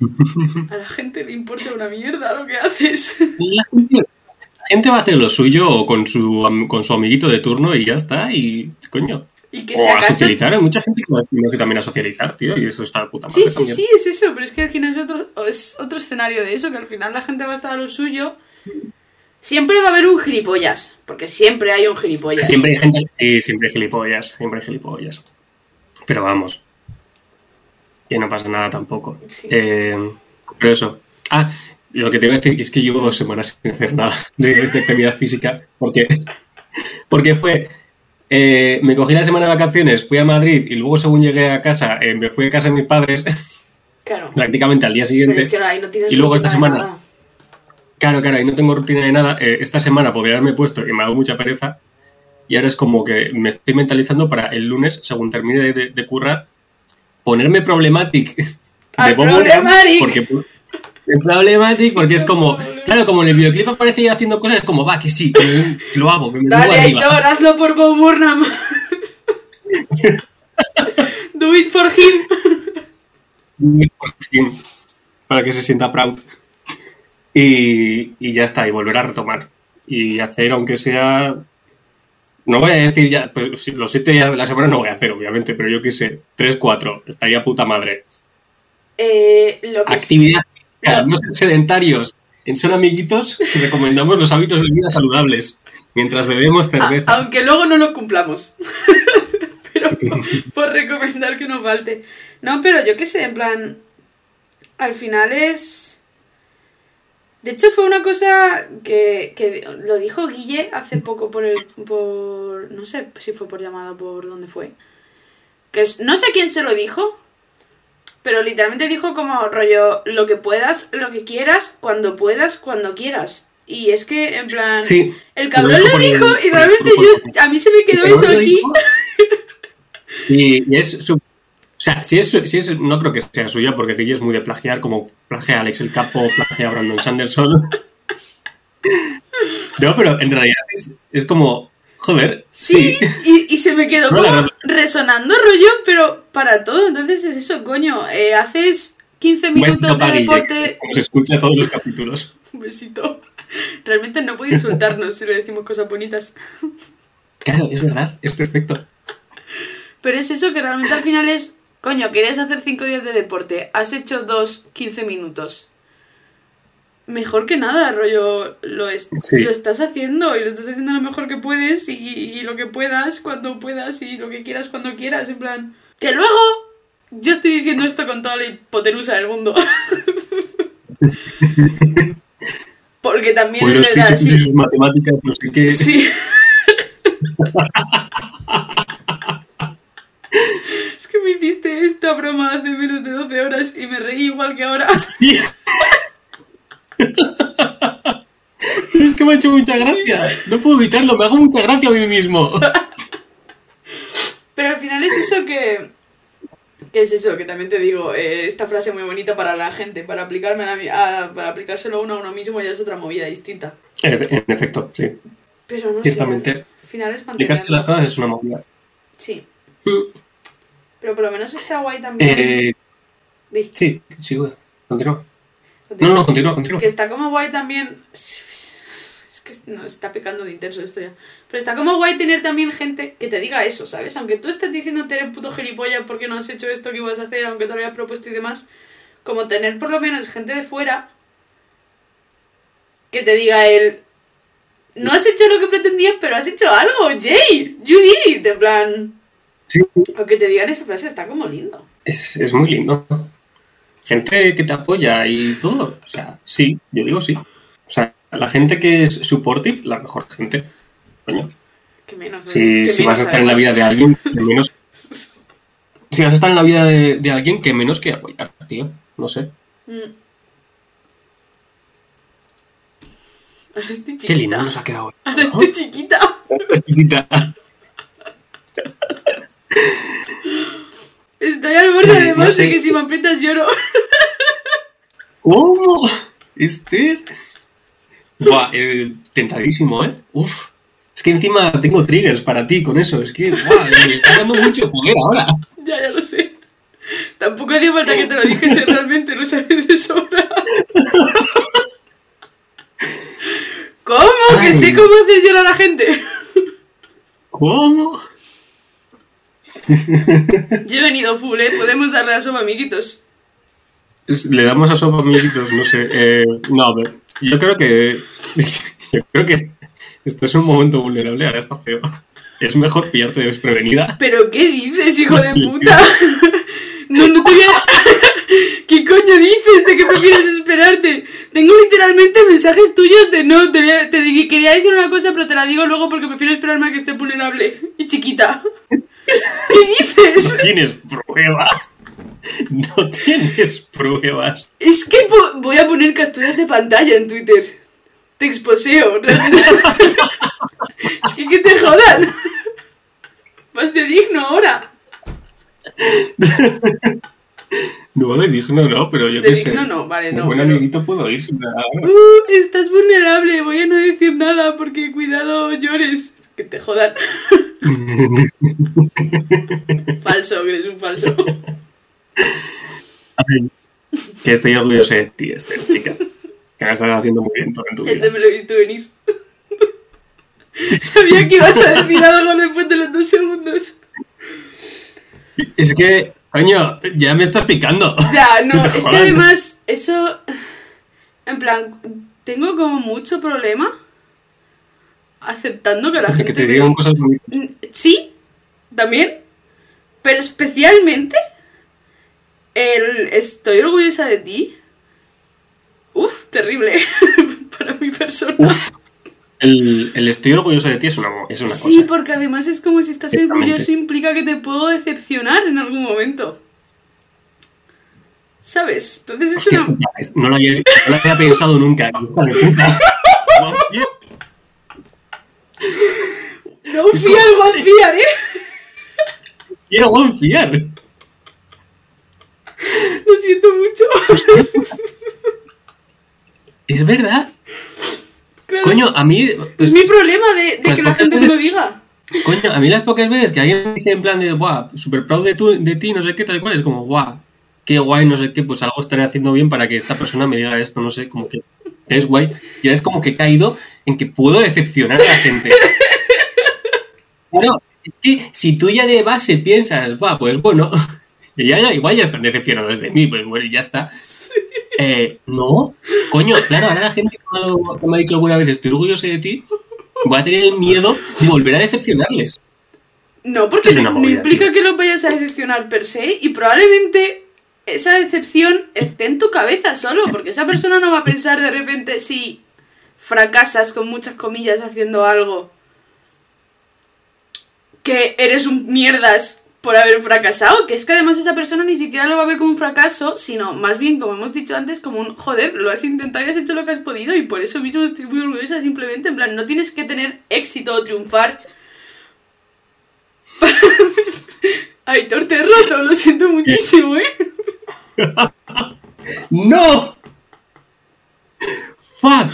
a la gente le importa una mierda lo que haces. La gente, la gente va a hacer lo suyo con su, con su amiguito de turno y ya está, y coño. Y que O si a socializar, hay mucha gente que al gimnasio también a socializar, tío, y eso está de puta madre Sí, sí, también. sí, es eso, pero es que al final es otro, es otro escenario de eso, que al final la gente va a estar a lo suyo. Siempre va a haber un gilipollas, porque siempre hay un gilipollas. Siempre hay gente, sí, siempre hay gilipollas, siempre hay gilipollas. Pero vamos, que no pasa nada tampoco. Sí. Eh, pero eso. Ah, lo que te iba a decir es que llevo dos semanas sin hacer nada de, de actividad física, porque, porque fue... eh, me cogí la semana de vacaciones, fui a Madrid y luego según llegué a casa, eh, me fui a casa de mis padres Claro. prácticamente al día siguiente. es que ahí no tienes Y luego esta semana- nada. Claro, claro, y no tengo rutina de nada. Eh, esta semana podría haberme puesto y me ha dado mucha pereza. Y ahora es como que me estoy mentalizando para el lunes, según termine de, de- de currar, ponerme Problematic de Bob. Porque, el Problematic, porque es como, es claro, como en el videoclip aparece haciendo cosas, es como, va, que sí, que, lo hago, que me Dale. Aitor, hazlo por Bob Burnham. Do it for him. para que se sienta proud. Y, y ya está, y volver a retomar. Y hacer, aunque sea. No voy a decir ya, pues los siete días de la semana no voy a hacer, obviamente, pero yo qué sé, tres, cuatro, estaría puta madre. Eh, lo que Actividad no ser sedentarios. En Son Amiguitos recomendamos los hábitos de vida saludables mientras bebemos Ah, cerveza. aunque luego no lo cumplamos. pero por recomendar que no falte. No, pero yo qué sé, en plan. Al final es. De hecho, fue una cosa que, que lo dijo Guille hace poco por el. por. no sé si fue por llamada o por dónde fue. Que es, no sé quién se lo dijo. Pero literalmente dijo como rollo, lo que puedas, lo que quieras, cuando puedas, cuando quieras. Y es que, en plan, Sí, el cabrón Lo dijo el- y realmente yo, a mí se me quedó eso aquí. Y, y es su. O sea, si es, si es. No creo que sea suya, porque Guille es muy de plagiar, como plagia a Alex el Capo, plagia a Brandon Sanderson. No, pero en realidad es, es como. Joder, Sí, sí. Y, y se me quedó No, como. Resonando rollo, pero para todo. Entonces es eso, coño. eh, haces 15 Un minutos de deporte. como se escucha todos los capítulos. Un besito. Realmente no puede insultarnos si le decimos cosas bonitas. Claro, es verdad, es perfecto. Pero es eso que realmente al final es, coño, querías hacer 5 días de deporte, has hecho dos 15 minutos. Mejor que nada, rollo, lo, es- Sí. lo estás haciendo y lo estás haciendo lo mejor que puedes y, y lo que puedas cuando puedas y lo que quieras cuando quieras, en plan... Que luego yo estoy diciendo esto con toda la hipotenusa del mundo. Porque también Pues es verdad, sí. sus matemáticas, no sé qué. Sí. es que me hiciste esta broma hace menos de 12 horas y me reí igual que ahora. Sí. Pero es que me ha hecho mucha gracia. No puedo evitarlo, me hago mucha gracia a mí mismo. Pero al final es eso que... ¿Qué es eso? Que también te digo, eh, esta frase muy bonita para la gente, para aplicarme a la a- para aplicárselo uno a uno mismo ya es otra movida distinta. En efecto, sí. Pero no Ciertamente. sé, al final es Explicarse las mantenerlo. cosas es una movida. Sí, pero por lo menos está guay también. Eh, sí, sigo. Continúa. continúa. No, no, continúa, continúa. Que está como guay también. Que no, está pecando de intenso esto ya. Pero está como guay tener también gente que te diga eso, ¿sabes? Aunque tú estés diciendo eres puto gilipollas porque no has hecho esto que ibas a hacer, aunque te lo habías propuesto y demás. Como tener por lo menos gente de fuera que te diga él. No has hecho lo que pretendías, pero has hecho algo, Jay. You did it. En plan. Sí, O que te digan esa frase está como lindo. es, es muy lindo. Gente que te apoya y todo. O sea, sí, yo digo sí. O sea, la gente que es supportive, la mejor gente. Coño. Que menos. Si, si menos, vas a estar en la vida de alguien, que menos. Si vas a estar en la vida de, de alguien, que menos que apoyar, tío. No sé. Mm. Ahora estoy chiquita. Qué lindo nos ha quedado. Ahora estoy chiquita. Chiquita. Estoy al borde Eh, además no sé. de que si me aprietas lloro. ¡Oh! Esther. Buah, eh, tentadísimo, ¿eh? Uf. Es que encima tengo triggers para ti con eso. Es que, buah, me está dando mucho poder ahora. ya, ya lo sé. Tampoco hacía falta que te lo dijese realmente, lo sabes de sobra. ¿Cómo? Que sé cómo hacer llorar a la gente. ¿Cómo? Yo he venido full, ¿eh? Podemos darle la sopa, amiguitos. Le damos a sopa amiguitos, no sé. Eh, no, a ver. Yo creo que. Yo creo que esto es un momento vulnerable, ahora está feo. Es mejor pillarte desprevenida. ¿Pero qué dices, hijo de puta? No, no te voy a... ¿Qué coño dices de que prefieres esperarte? Tengo literalmente mensajes tuyos de no, te, voy a- te di- quería decir una cosa, pero te la digo luego porque prefiero esperarme a que esté vulnerable y chiquita. ¿Qué dices? No tienes pruebas. No tienes pruebas. Es que voy a poner capturas de pantalla en Twitter. Te exposeo, realmente. es que que te jodan. Más de digno ahora. No, de digno no, pero yo De qué sé. digno no, vale, Un no, buen pero- amiguito puedo ir sin nada. Uh, estás vulnerable, voy a no decir nada porque cuidado llores. Que te jodan. falso, que eres un falso. Ay. Que estoy orgulloso de ti, Esther, chica. Que la estás haciendo muy bien todo en tu vida. Este me lo he visto venir. Sabía que ibas a decir algo después de los dos segundos. Es que, coño, ya me estás picando. Ya, no, es que además, eso. En plan, tengo como mucho problema aceptando que la gente. Que te me- digan cosas bonitas. Mm, Sí, también. Pero especialmente. El estoy orgullosa de ti. Uf, terrible. Para mi persona. El, el estoy orgulloso de ti es una, es una sí, cosa. porque además es como si estás orgulloso implica que te puedo decepcionar en algún momento. ¿Sabes? Entonces es una. no lo había, no lo había pensado nunca. No fui al confiar, ¿eh? Quiero confiar. Lo siento mucho. Es verdad. Claro, Coño, a mí. pues, es mi problema de, de pues que la gente me lo diga. Coño, a mí las pocas veces que alguien dice en plan de, guau, super proud de, tu- de ti, no sé qué, tal cual, es como, guau, qué guay, no sé qué, pues algo estaré haciendo bien para que esta persona me diga esto, no sé, como que es guay. Y es como que he caído en que puedo decepcionar a la gente. Es que si tú ya de base piensas, guau, pues bueno, y ya, ya igual ya están decepcionados de mí, pues bueno, ya está. Eh, no, coño, claro, ahora la gente que me ha- dicho alguna vez, estoy orgulloso de ti, voy a tener el miedo de volver a decepcionarles. No, porque no, implica que lo vayas a decepcionar per se y probablemente esa decepción esté en tu cabeza solo, porque esa persona no va a pensar de repente si fracasas con muchas comillas haciendo algo que eres un mierdas por haber fracasado, que es que además esa persona ni siquiera lo va a ver como un fracaso, sino más bien, como hemos dicho antes, como un joder, lo has intentado y has hecho lo que has podido y por eso mismo estoy muy orgullosa, simplemente, en plan, no tienes que tener éxito o triunfar Aitor, te he roto, lo siento muchísimo, ¿eh? ¡No! ¡Fuck!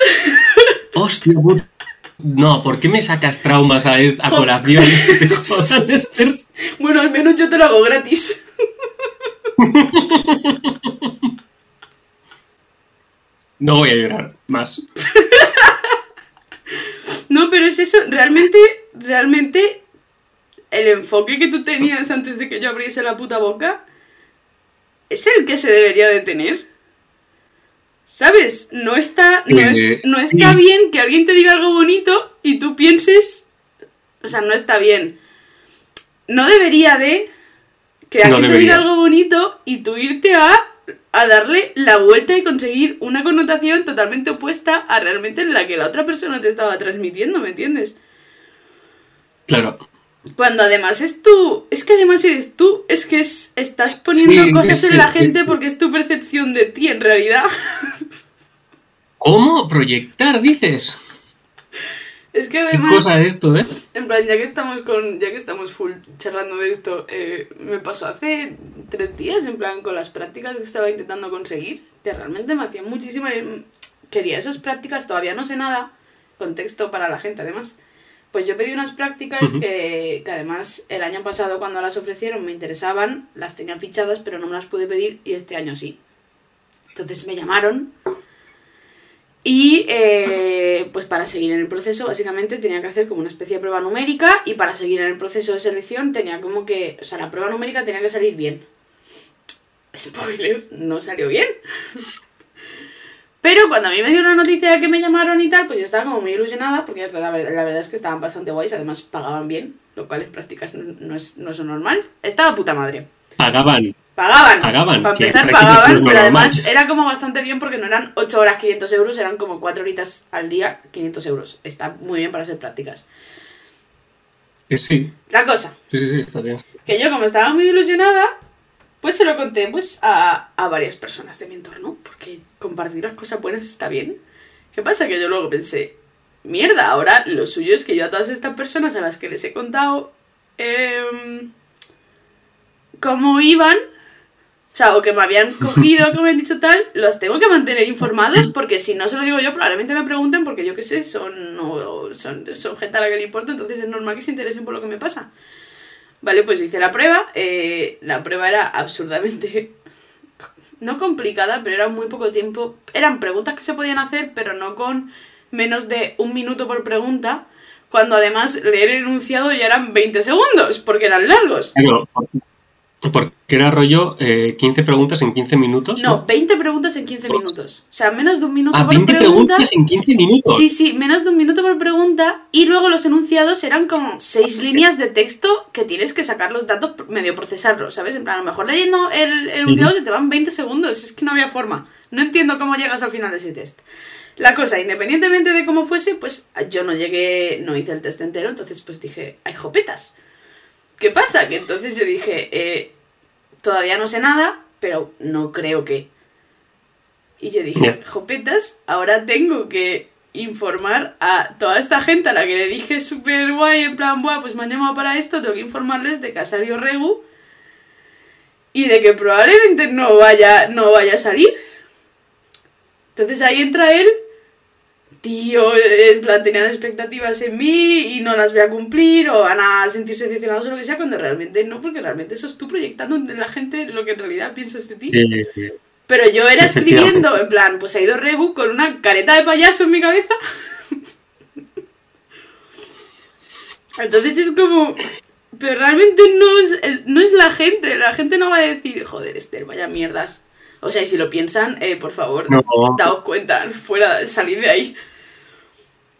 ¡Hostia, puta! No, ¿por qué me sacas traumas a, a colación? Bueno, al menos yo te lo hago gratis. No voy a llorar más. No, pero es eso, realmente, realmente, el enfoque que tú tenías antes de que yo abriese la puta boca es el que se debería de tener. ¿Sabes? No está, no, es- Eh, no está bien que alguien te diga algo bonito y tú pienses... O sea, no está bien. No debería de que No alguien te diga algo bonito y tú irte a, a darle la vuelta y conseguir una connotación totalmente opuesta a realmente la que la otra persona te estaba transmitiendo, ¿me entiendes? Claro. Cuando además es tú, es que además eres tú, es que es, estás poniendo Sí, cosas en la gente porque es tu percepción de ti en realidad. ¿Cómo proyectar, dices? Es que ¿Qué además, cosa es esto, eh? en plan, ya que estamos con, ya que estamos full charlando de esto, eh, me pasó hace tres días, en plan, con las prácticas que estaba intentando conseguir, que realmente me hacían muchísima... Quería esas prácticas, todavía no sé nada, contexto para la gente además. Pues yo pedí unas prácticas que, que además el año pasado cuando las ofrecieron me interesaban, las tenía fichadas, pero no me las pude pedir y este año sí. Entonces me llamaron y eh, pues para seguir en el proceso básicamente tenía que hacer como una especie de prueba numérica y para seguir en el proceso de selección tenía como que, o sea, la prueba numérica tenía que salir bien. Spoiler, no salió bien. Pero cuando a mí me dio la noticia de que me llamaron y tal, pues yo estaba como muy ilusionada, porque la verdad, la verdad es que estaban bastante guays, además pagaban bien, lo cual en prácticas no, no es, no es normal. Estaba puta madre. Pagaban. Pagaban. Pagaban, Para empezar, pagaban, pero normal. además era como bastante bien porque no eran 8 horas 500 euros, eran como 4 horitas al día 500 euros. Está muy bien para hacer prácticas. Eh, sí, La cosa, sí, sí, sí, está bien. que yo como estaba muy ilusionada, pues se lo conté pues a, a varias personas de mi entorno, porque compartir las cosas buenas está bien. ¿Qué pasa? Que yo luego pensé, mierda, ahora lo suyo es que yo a todas estas personas a las que les he contado em, cómo iban, o que me habían cogido, que me han dicho tal, los tengo que mantener informados porque si no se lo digo yo, probablemente me pregunten porque yo qué sé, son, no, son, son gente a la que le importa, entonces es normal que se interesen por lo que me pasa. Vale, pues hice la prueba. eh, la prueba era absurdamente no complicada, pero era muy poco tiempo. Eran preguntas que se podían hacer, pero no con menos de un minuto por pregunta, cuando además leer el enunciado ya eran 20 segundos, porque eran largos. Claro, porque era rollo eh, 15 preguntas en 15 minutos. No, 20 preguntas en 15 minutos. O sea, menos de un minuto Ah, por 20 pregunta. preguntas en 15 minutos. Sí, sí, menos de un minuto por pregunta. Y luego los enunciados eran como seis líneas de texto que tienes que sacar los datos, medio procesarlos, ¿sabes? En plan, a lo mejor leyendo el el enunciado se te van 20 segundos. Es que no había forma. No entiendo cómo llegas al final de ese test. La cosa, independientemente de cómo fuese, pues yo no llegué, no hice el test entero, entonces pues dije, hay jopetas. ¿Qué pasa? Que entonces yo dije, eh, todavía no sé nada, pero no creo que. Y yo dije, jopetas, ahora tengo que informar a toda esta gente a la que le dije súper guay, en plan, buah, pues me han llamado para esto, tengo que informarles de Casario Regu y de que probablemente no vaya, no vaya a salir. Entonces ahí entra él, tío, en plan, tenían expectativas en mí y no las voy a cumplir o van a sentirse decepcionados o lo que sea, cuando realmente no, porque realmente eso es tú proyectando en la gente lo que en realidad piensas de ti. Eh, Pero yo era escribiendo, en plan, pues ha ido Rebu con una careta de payaso en mi cabeza. Entonces es como. Pero realmente no es, no es la gente. La gente no va a decir, joder, Esther, vaya mierdas. O sea, y si lo piensan, eh, por favor, No. daos cuenta, fuera, salid de ahí.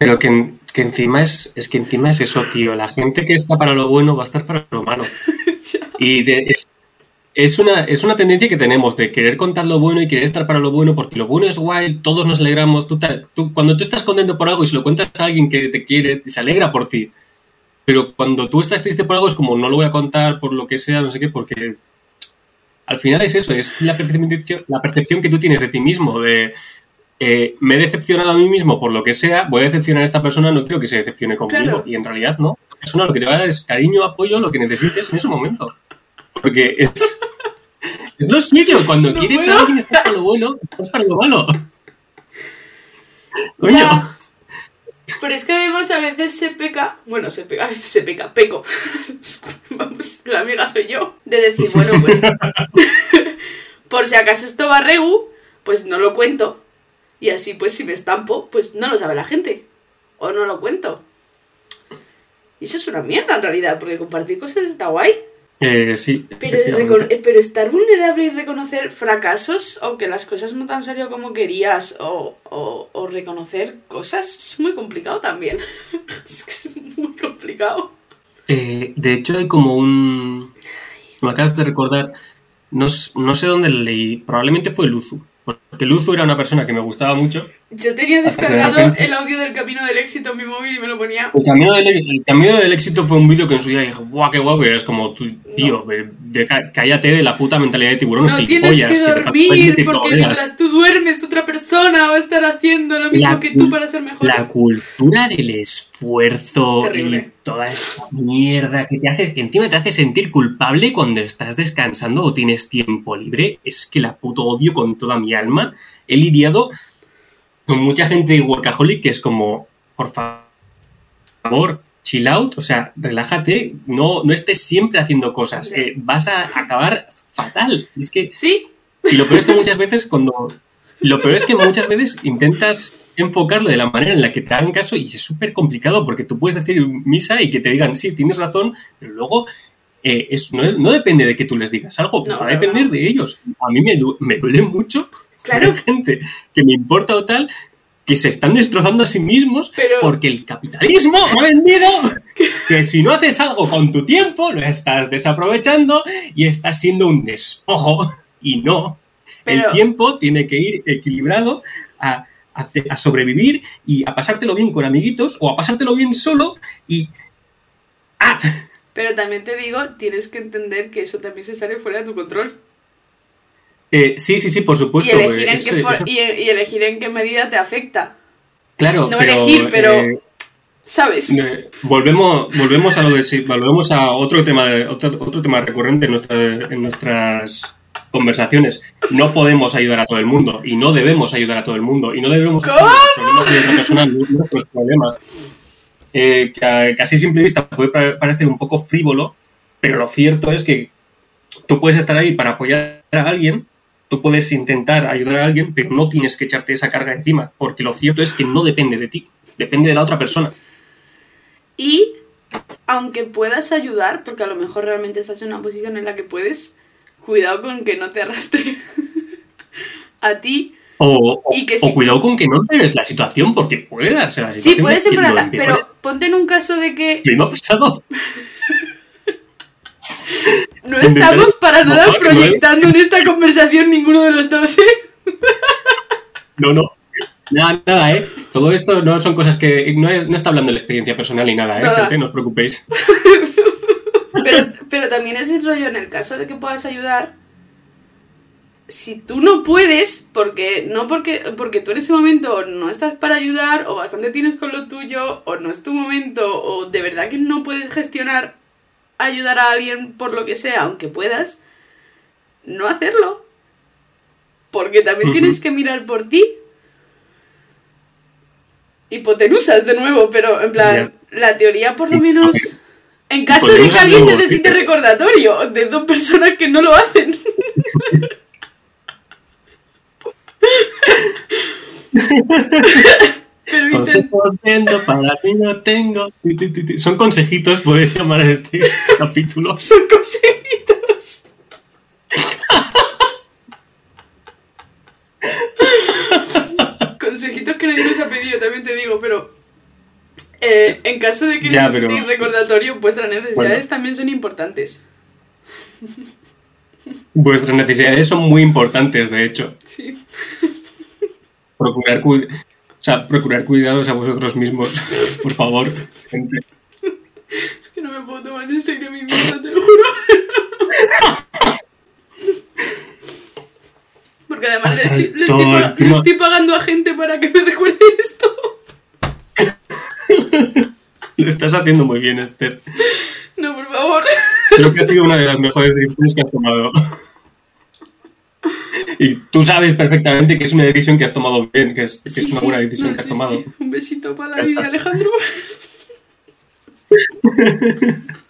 Pero que, que encima es, es que encima es eso, tío. La gente que está para lo bueno va a estar para lo malo. Y de- es, es, una, es una tendencia que tenemos de querer contar lo bueno y querer estar para lo bueno, porque lo bueno es guay, todos nos alegramos. Tú- cuando tú estás contento por algo y se lo cuentas a alguien que te quiere, se alegra por ti. Pero cuando tú estás triste por algo es como no lo voy a contar por lo que sea, no sé qué, porque al final es eso, es la percepción, la percepción que tú tienes de ti mismo, de eh, me he decepcionado a mí mismo por lo que sea, voy a decepcionar a esta persona, no quiero que se decepcione conmigo. Claro. Y en realidad no. La persona lo que te va a dar es cariño, apoyo, lo que necesites en ese momento. Porque es, es lo suyo. Cuando No quieres puedo. a alguien estás para lo bueno, estás para lo malo. Coño. Ya. Pero es que además a veces se peca, bueno, se peca, a veces se peca, peco. Vamos, la amiga soy yo. De decir, bueno, pues por si acaso esto va a Regu, pues no lo cuento. Y así pues si me estampo, pues no lo sabe la gente. O no lo cuento. Y eso es una mierda en realidad, porque compartir cosas está guay. Eh, sí. Pero, eh, pero estar vulnerable y reconocer fracasos o que las cosas no te han salido como querías o, o- o reconocer cosas es muy complicado también. es que es muy complicado. Eh, de hecho, hay como un. Me acabas de recordar. No, no sé dónde leí. Probablemente fue Luzu. Porque Luzu era una persona que me gustaba mucho. Yo tenía de descargado el audio del camino del éxito en mi móvil y me lo ponía. El camino del, el camino del éxito fue un vídeo que en su día dije, ¡guau, qué guapo! Y es como, tú, tío, ve- cá- cállate de la puta mentalidad de tiburón, No tienes que dormir porque mientras tú duermes otra persona va a estar haciendo lo mismo La que tú para ser mejor. La cultura del esfuerzo Terrible. y toda esta mierda que te haces, que encima te hace sentir culpable cuando estás descansando o tienes tiempo libre, es que la puto odio con toda mi alma. He lidiado con mucha gente workaholic que es como, por fa- favor, chill out, o sea, relájate, no, no estés siempre haciendo cosas, eh, vas a acabar fatal. Y es que Sí, y lo peor es que muchas veces cuando... Lo peor es que muchas veces intentas enfocarlo de la manera en la que te hagan caso y es súper complicado porque tú puedes decir misa y que te digan, sí, tienes razón, pero luego eh, es, no, no depende de que tú les digas algo, No, va a depender no. de ellos. A mí me, du- me duele mucho Claro. ver gente que me importa o tal que se están destrozando a sí mismos Pero- porque el capitalismo ha vendido que si no haces algo con tu tiempo lo estás desaprovechando y estás siendo un despojo y no. Pero- El tiempo tiene que ir equilibrado a, a a sobrevivir y a pasártelo bien con amiguitos o a pasártelo bien solo y... ¡Ah! pero también te digo, tienes que entender que eso también se sale fuera de tu control. Eh, sí, sí, sí, por Y supuesto. elegir, en es- qué eso- y, y elegir en qué medida te afecta. claro, no pero, elegir, pero- eh, ¿Sabes? Eh, volvemos, volvemos a lo de volvemos a otro tema otro, otro tema recurrente en, nuestra- en nuestras conversaciones. No podemos ayudar a todo el mundo y no debemos ayudar a todo el mundo y no debemos ¿Cómo? problemas de otra persona nuestros problemas. Eh, que, a, que así simple vista puede pa- parecer un poco frívolo, pero lo cierto es que tú puedes estar ahí para apoyar a alguien tú puedes intentar ayudar a alguien, pero no tienes que echarte esa carga encima, porque lo cierto es que no depende de ti, depende de la otra persona. Y aunque puedas ayudar, porque a lo mejor realmente estás en una posición en la que puedes, cuidado con que no te arrastre a ti. O, Y que o sí. cuidado con que no empeores la situación, porque puede darse la situación. Sí, puedes de que lo separarla, empeore. pero ponte en un caso de que me ha pasado. no estamos para nada no, ¿eh? proyectando en esta conversación ninguno de los dos, ¿eh? No, no. Nada, nada, ¿eh? Todo esto no son cosas que... No, no está hablando de la experiencia personal ni nada, ¿eh, Nada. gente? No os preocupéis. Pero, pero también es el rollo en el caso de que puedas ayudar. Si tú no puedes, porque no porque, porque tú en ese momento no estás para ayudar, o bastante tienes con lo tuyo, o no es tu momento, o de verdad que no puedes gestionar ayudar a alguien por lo que sea, aunque puedas, no hacerlo. Porque también tienes que mirar por ti. Hipotenusas de nuevo, pero en plan, la teoría por lo menos. En caso de que alguien necesite recordatorio de dos personas que no lo hacen. Pero Consejos viendo, para ti no tengo. Son consejitos, puedes llamar a este capítulo. son consejitos. consejitos que nadie nos ha pedido, también te digo, pero. eh, en caso de que Ya, necesitéis pero- recordatorio, vuestras necesidades Bueno. también son importantes. Vuestras necesidades son muy importantes, de hecho. Sí. Procurar, cu- o sea, procurar cuidados a vosotros mismos, por favor, gente. Es que no me puedo tomar en serio a mí misma, te lo juro. Porque además le estoy, le estoy le estoy pagando a gente para que me recuerde esto. Lo estás haciendo muy bien, Esther. No, por favor. Creo que ha sido una de las mejores decisiones que has tomado. Y tú sabes perfectamente que es una decisión que has tomado bien, que es, que Sí, es una buena decisión No, que has tomado. Un besito para David y Alejandro.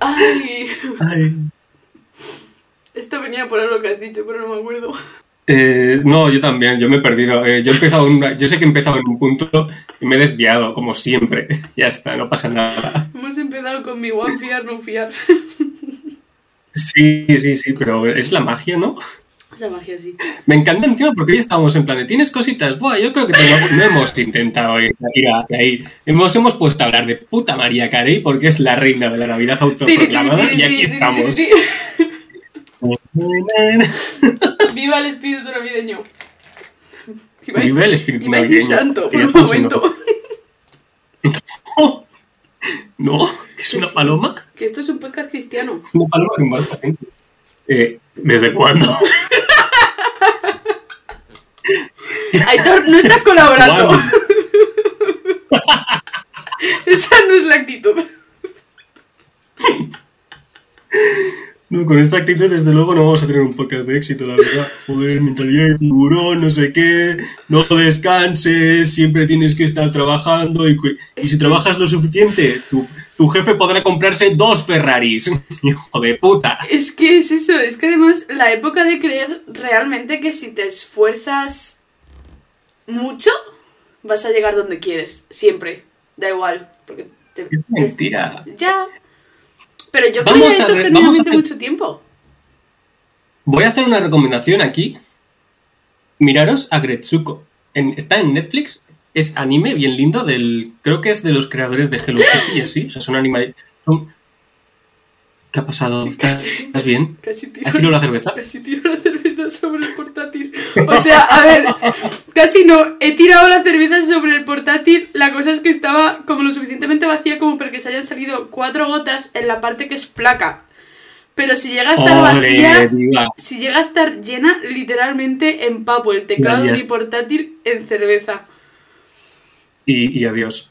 Ay, Ay. esto venía por algo que has dicho, pero no me acuerdo. Eh, no, yo también, yo me he perdido. Eh, yo, he empezado una- yo sé que he empezado en un punto y me he desviado, como siempre. Ya está, no pasa nada. Hemos empezado con mi one fiar, no fiar. Sí, sí, sí, pero es la magia, ¿no? Esa magia sí. Me encanta encima porque hoy estábamos en plan de ¿tienes cositas? Buah, yo creo que no hemos intentado ir hacia ahí. Hemos, hemos puesto a hablar de puta María Carey porque es la reina de la Navidad autoproclamada y aquí estamos. Viva el espíritu navideño. Iba a- Vive el espíritu iba navideño. santo, por un momento. ¿No? ¿Es una paloma? Que esto es un podcast cristiano. Una paloma que. Eh, ¿Desde cuándo? Aitor, no estás colaborando. Esa no es la actitud. No, con esta actitud, desde luego, no vamos a tener un podcast de éxito, la verdad. Joder, mentalidad de tiburón, no sé qué, no descanses, siempre tienes que estar trabajando y si trabajas lo suficiente, tu, tu jefe podrá comprarse dos Ferraris. Hijo de puta. Es que es eso, es que además la época de creer realmente que si te esfuerzas mucho, vas a llegar donde quieres, siempre. Da igual, porque te, Es mentira. Ya. Pero yo Vamos creía a eso ver, genuinamente hacer- mucho tiempo. Voy a hacer una recomendación aquí. Miraros a Gretsuko. En- está en Netflix. Es anime bien lindo del. Creo que es de los creadores de Hello Kitty y así. O sea, son anime. Son... ¿Qué ha pasado? ¿Estás, Casi- ¿estás bien? Casi tiro, ¿Has tirado la cerveza? casi tiro la cerveza sobre el portátil. O sea, a ver, casi no. He tirado la cerveza sobre el portátil. La cosa es que estaba como lo suficientemente vacía como para que se hayan salido cuatro gotas en la parte que es placa. Pero si llega a estar ¡Ole, vacía, diva! si llega a estar llena, literalmente empapo el teclado de mi portátil en cerveza. Y, y adiós.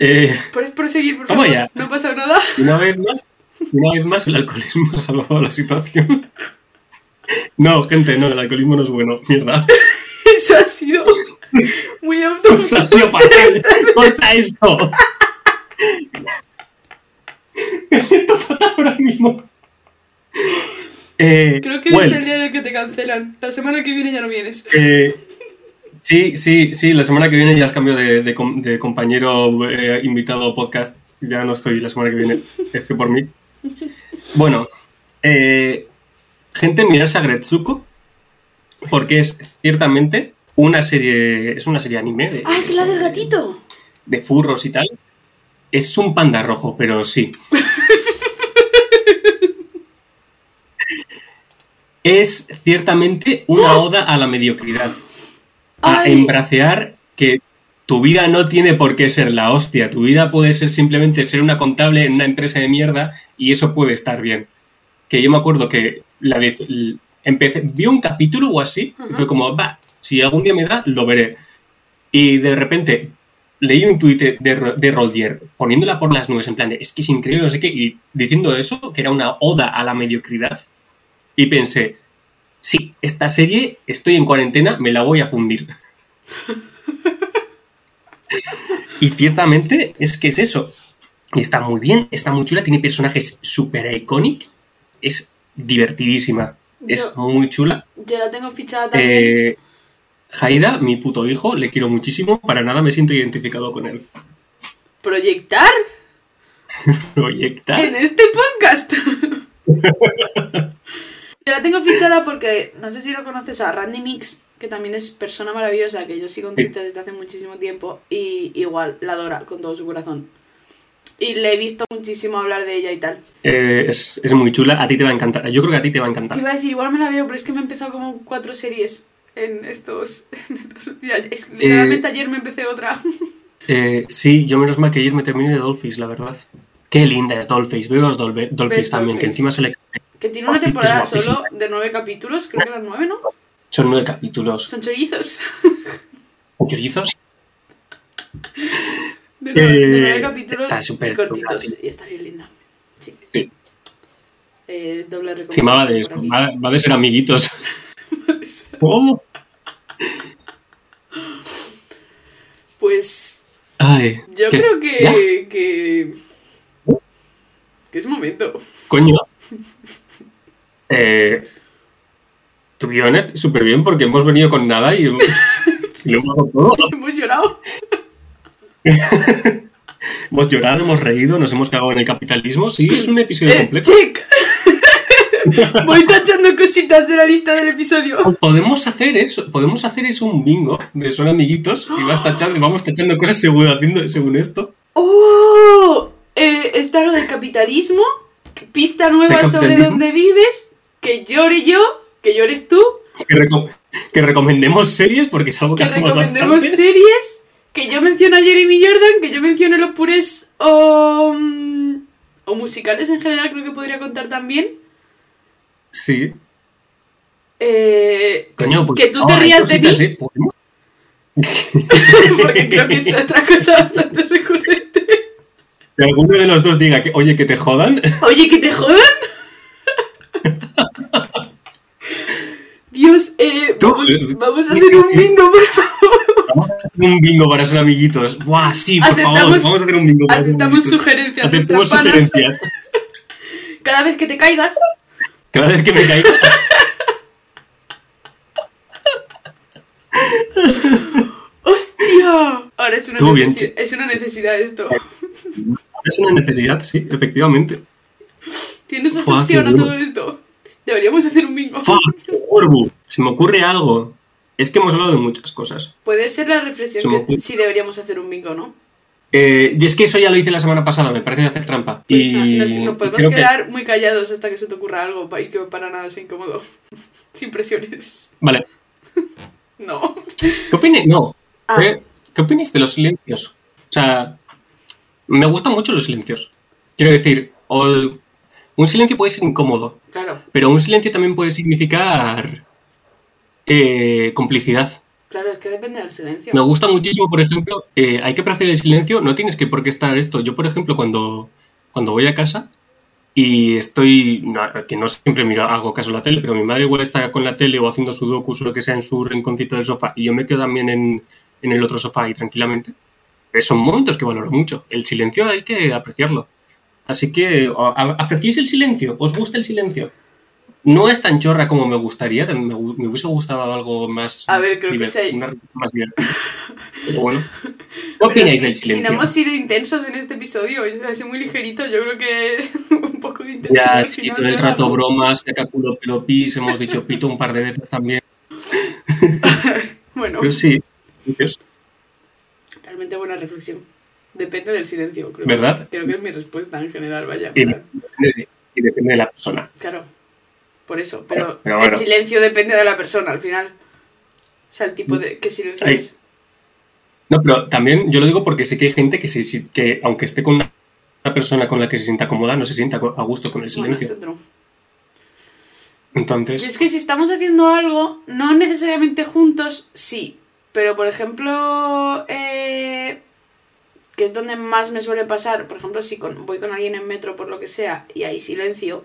Eh, ¿Puedes proseguir, por favor? ya. No ha pasado nada. una vez más, una vez más, el alcoholismo ha salvado la situación. No, gente, no, el alcoholismo no es bueno. Mierda. Eso ha sido muy Os ha sido auto. fatal. ¡Corta esto! Me siento fatal ahora mismo. Eh, Creo que well, es el día en el que te cancelan. La semana que viene ya no vienes. eh, sí, sí, sí, la semana que viene ya has cambio de, de com- de compañero eh, invitado podcast. Ya no estoy la semana que viene, F por mí. Bueno, eh, gente, mirarse a Gretsuko, porque es ciertamente una serie, es una serie anime de, Ah, es la del gatito. de furros y tal. Es un panda rojo, pero sí. es ciertamente una oda a la mediocridad. A Ay. embracear que tu vida no tiene por qué ser la hostia. Tu vida puede ser simplemente ser una contable en una empresa de mierda y eso puede estar bien. Que yo me acuerdo que la de- empecé, vi un capítulo o así y fue como, va, si algún día me da, lo veré. Y de repente leí un tuit de, de, de Roldier poniéndola por las nubes en plan de, es que es increíble, no sé qué, y diciendo eso, que era una oda a la mediocridad. Y pensé, sí, esta serie, estoy en cuarentena, me la voy a fundir. y ciertamente es que es eso. Está muy bien, está muy chula, tiene personajes súper iconic, es divertidísima, es muy chula. Yo la tengo fichada también. Eh, Haida, mi puto hijo, le quiero muchísimo, para nada me siento identificado con él. ¿Proyectar? Proyectar. En este podcast. Yo la tengo fichada porque no sé si lo conoces a Randy Mix, que también es persona maravillosa, que yo sigo en. Twitter desde hace muchísimo tiempo y igual la adora con todo su corazón. Y le he visto muchísimo hablar de ella y tal. Eh, es, es muy chula, a ti te va a encantar. Yo creo que a ti te va a Te encantar. iba a decir, igual me la veo, pero es que me he empezado como cuatro series en estos, en estos días. Es, literalmente ayer me empecé otra. Eh, sí, yo menos mal que ayer me terminé de Dollface, la verdad. Qué linda es Dollface, veo los Dollface Ves también, que Dollface. encima se le Que tiene una temporada solo de nueve capítulos, creo que eran nueve, ¿no? son nueve capítulos. Son chorizos. ¿Chorizos? De nueve, de nueve Eh, capítulos está súper y cortitos. chula, Y está bien linda. Sí. Sí. Eh, doble va de, recomendación eso, por aquí. va, va de ser amiguitos. ¿Cómo? Pues Ay, yo ¿qué? creo que, que. Que es momento. Coño. Eh, honest, súper bien porque hemos venido con nada y, hemos- y lo hemos todo. Hemos llorado. Hemos llorado, hemos reído, nos hemos cagado en el capitalismo. Sí, es un episodio Eh, completo. check. Voy tachando cositas de la lista del episodio. Podemos hacer eso, podemos hacer eso un bingo de son amiguitos y vas tachando, vamos tachando cosas según, haciendo, según esto. ¡Oh! Está lo del capitalismo. Pista nueva ¿De sobre dónde vives. Que llore yo. Que llores tú. Que, reco- que recomendemos series porque es algo que, que hacemos recomendemos bastante. series, que yo menciono a Jeremy Jordan, que yo menciono los pures o, o musicales en general, creo que podría contar también. Sí. Eh, Coño, pues, que tú te hay rías de mí. ¿Podemos? porque creo que es otra cosa bastante recurrente. Que alguno de los dos diga que, oye, que te jodan. Oye, que te jodan. Dios, eh, vamos, eh, vamos a hacer un bingo, por favor. Vamos a hacer un bingo para ser amiguitos. Buah, sí, por favor, vamos a hacer un bingo para Aceptamos sugerencias Aceptamos sugerencias. Cada vez que te caigas, Cada vez que me caigo. Es una, Estuvo bien, necesi- es una necesidad esto. Es una necesidad, sí, efectivamente. ¿Tienes qué a todo esto? Deberíamos hacer un bingo. Se me ocurre algo. Es que hemos hablado de muchas cosas. Puede ser la reflexión que ocurre. sí deberíamos hacer un bingo, ¿no? Eh, y es que eso ya lo hice la semana pasada, me parece de hacer trampa. Y Nos, nos podemos que- quedar muy callados hasta que se te ocurra algo y que para nada sea incómodo. Sin presiones. Vale, No. ¿qué opinas? No. Ah. ¿Qué, qué opinas de los silencios? O sea, me gustan mucho los silencios. Quiero decir, un silencio puede ser incómodo, Claro, pero un silencio también puede significar eh, complicidad. claro, es que depende del silencio. Me gusta muchísimo, por ejemplo, eh, hay que apreciar el silencio, no tienes que por qué estar esto. Yo, por ejemplo, cuando, cuando voy a casa y estoy, no, que no siempre miro, hago caso a la tele, pero mi madre igual está con la tele o haciendo sudokus o lo que sea en su rinconcito del sofá y yo me quedo también en, en el otro sofá y tranquilamente. Eh, Son momentos que valoro mucho. El silencio hay que apreciarlo. Así que, o- a- ¿apreciáis el silencio? ¿Os gusta el silencio? no es tan chorra como me gustaría. Me, me hubiese gustado algo más. A ver, creo que sí. Una, más divertida. Pero bueno. ¿Qué opináis si, del silencio? Si no hemos sido intensos en este episodio, ha sido muy ligerito, yo creo que un poco de intensidad. Ya, sí, todo el rato era- bromas, caca, culo, pelo, pis. Hemos dicho pito un par de veces también. Bueno, Pero sí. Realmente buena reflexión. Depende del silencio, creo. ¿Verdad? Que creo que es mi respuesta en general, vaya. Y depende de, y depende de la persona. Claro, por eso. Pero, Pero bueno. el silencio depende de la persona al final. O sea, el tipo de qué silencio es. No, pero también yo lo digo porque sé que hay gente que, se, que aunque esté con una persona con la que se sienta cómoda, no se sienta a gusto con el Bueno, silencio. otro. Entonces, Y es que si estamos haciendo algo, no necesariamente juntos, sí. Pero por ejemplo, eh, que es donde más me suele pasar, por ejemplo, si con- voy con alguien en metro por lo que sea y hay silencio,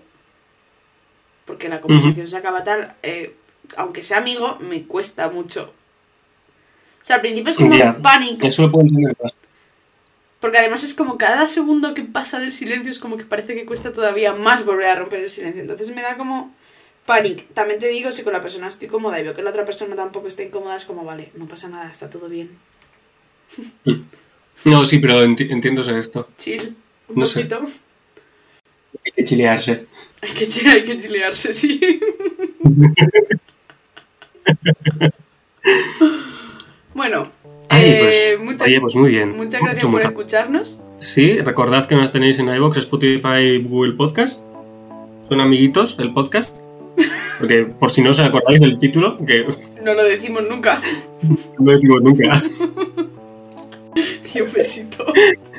porque la conversación se acaba tal, eh, aunque sea amigo, me cuesta mucho. O sea, al principio es como un pánico. eso lo puedo entender. Porque además es como cada segundo que pasa del silencio es como que parece que cuesta todavía más volver a romper el silencio. Entonces me da como pánico. También te digo, si con la persona estoy cómoda y veo que la otra persona tampoco está incómoda, es como, vale, no pasa nada, está todo bien. No, sí, pero enti- entiendo esto. Chill, un No sé. poquito. Hay que chilearse. Hay que, chi- hay que chilearse, sí. bueno, Ay, eh, pues, mucha- oye, pues muy bien. muchas Mucho, gracias por mucho. escucharnos. Sí, recordad que nos tenéis en iVoox, Spotify, Google Podcast. Son amiguitos el podcast. Porque por si no os acordáis del título, que No lo decimos nunca. no decimos nunca. Y un besito.